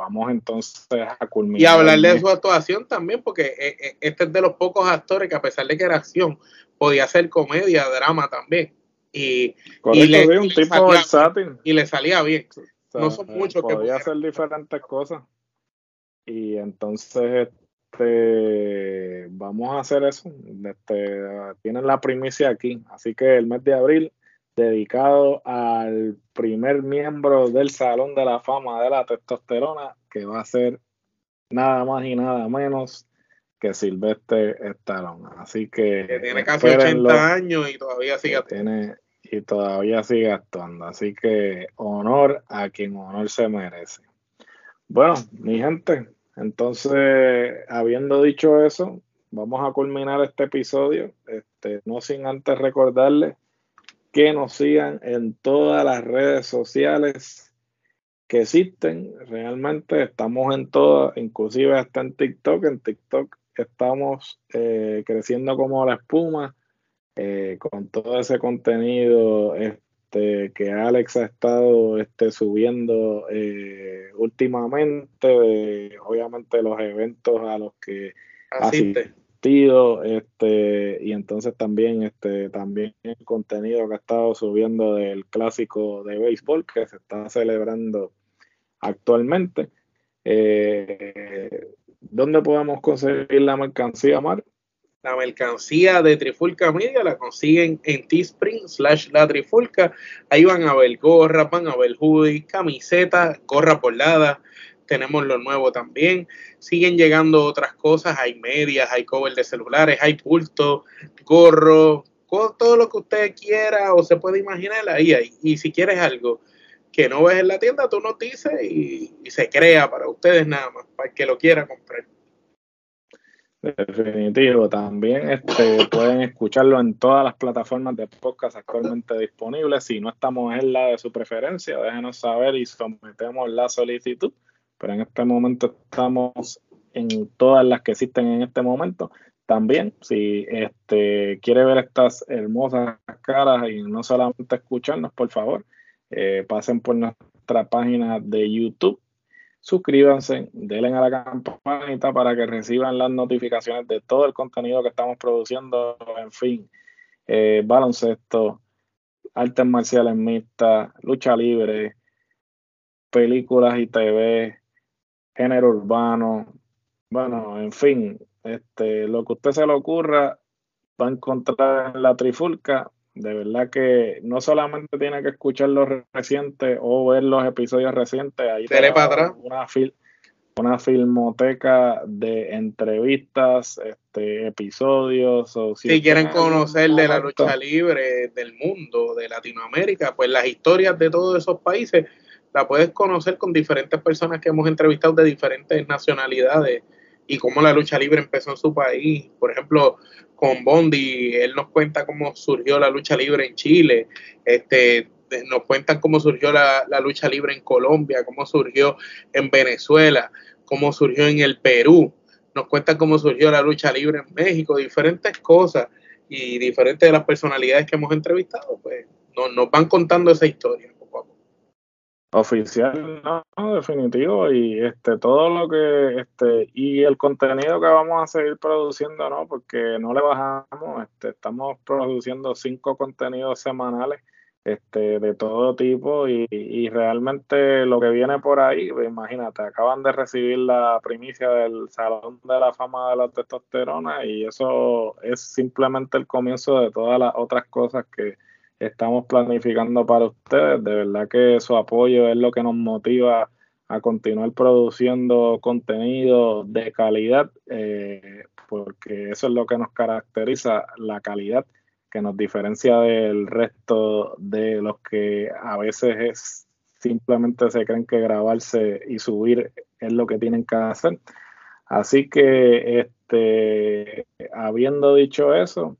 vamos entonces a culminar y hablar de su actuación también porque eh, eh, este es de los pocos actores que a pesar de que era acción podía hacer comedia, drama también. Y, y le, un tipo versátil. Y le salía bien. no son muchos que podía hacer diferentes cosas. Y entonces este vamos a hacer eso. Este, tienen la primicia aquí. Así que el mes de abril dedicado al primer miembro del Salón de la Fama de la Testosterona, que va a ser nada más y nada menos que Silvestre Stallone. Así que. Que tiene casi 80 años y todavía sigue actuando. y todavía sigue actuando. Así que honor a quien honor se merece. Bueno, mi gente, entonces, habiendo dicho eso, vamos a culminar este episodio. Este, no sin antes recordarles que nos sigan en todas las redes sociales que existen. Realmente estamos en todas, inclusive hasta en TikTok. En TikTok estamos eh, creciendo como la espuma eh, con todo ese contenido este, que Alex ha estado este, subiendo eh, últimamente, obviamente los eventos a los que asiste este, y entonces también, este, también el contenido que ha estado subiendo del clásico de béisbol que se está celebrando actualmente. Eh, ¿Dónde podemos conseguir la mercancía, Mar? La mercancía de Trifulca Media la consiguen en Teespring slash la Trifulca. Ahí van a ver gorras, van a ver hoodies, camisetas, gorra polada, tenemos lo nuevo también. Siguen llegando otras cosas, hay medias, hay cover de celulares, hay pulto, gorro, todo lo que usted quiera o se puede imaginar, ahí. Y si quieres algo que no ves en la tienda, tú nos dices y, se crea para ustedes nada más, para el que lo quiera comprar. Definitivo, también este, *coughs* pueden escucharlo en todas las plataformas de podcast actualmente disponibles. Si no estamos en la de su preferencia, déjenos saber y sometemos la solicitud pero en este momento estamos en todas las que existen en este momento. También, si este, quiere ver estas hermosas caras y no solamente escucharnos, por favor, eh, pasen por nuestra página de YouTube, suscríbanse, denle a la campanita para que reciban las notificaciones de todo el contenido que estamos produciendo, en fin, eh, baloncesto, artes marciales mixtas, lucha libre, películas y TV, género urbano, bueno, en fin, este, lo que usted se le ocurra va a encontrar en la trifulca. De verdad que no solamente tiene que escuchar los recientes o ver los episodios recientes, ahí para una, una filmoteca de entrevistas, este, episodios. O si, quieren conocer de la lucha libre del mundo, de Latinoamérica, pues las historias de todos esos países la puedes conocer con diferentes personas que hemos entrevistado de diferentes nacionalidades y cómo la lucha libre empezó en su país. Por ejemplo, con Bondi, él nos cuenta cómo surgió la lucha libre en Chile, este, nos cuentan cómo surgió la, la lucha libre en Colombia, cómo surgió en Venezuela, cómo surgió en el Perú, nos cuentan cómo surgió la lucha libre en México, diferentes cosas y diferentes de las personalidades que hemos entrevistado, pues nos, nos van contando esa historia. Oficial, no, definitivo, y este todo lo que este y el contenido que vamos a seguir produciendo, no, porque no le bajamos, este estamos produciendo cinco contenidos semanales, este de todo tipo y, y realmente lo que viene por ahí, pues, imagínate, acaban de recibir la primicia del Salón de la Fama de la Testosterona y eso es simplemente el comienzo de todas las otras cosas que estamos planificando para ustedes. De verdad que su apoyo es lo que nos motiva a continuar produciendo contenido de calidad, eh, porque eso es lo que nos caracteriza, la calidad que nos diferencia del resto de los que a veces es simplemente se creen que grabarse y subir es lo que tienen que hacer. Así que, este, habiendo dicho eso,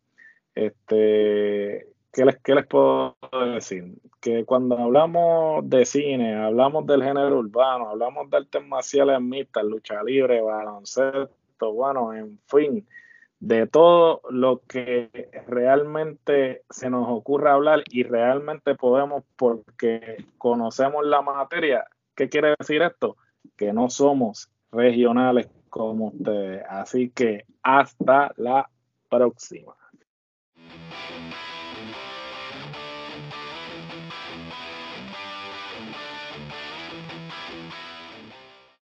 este, ¿qué les, ¿qué les puedo decir? Que cuando hablamos de cine, hablamos del género urbano, hablamos de artes marciales mixtas, lucha libre, baloncesto, bueno, en fin, de todo lo que realmente se nos ocurre hablar y realmente podemos porque conocemos la materia. ¿Qué quiere decir esto? Que no somos regionales como ustedes. Así que hasta la próxima.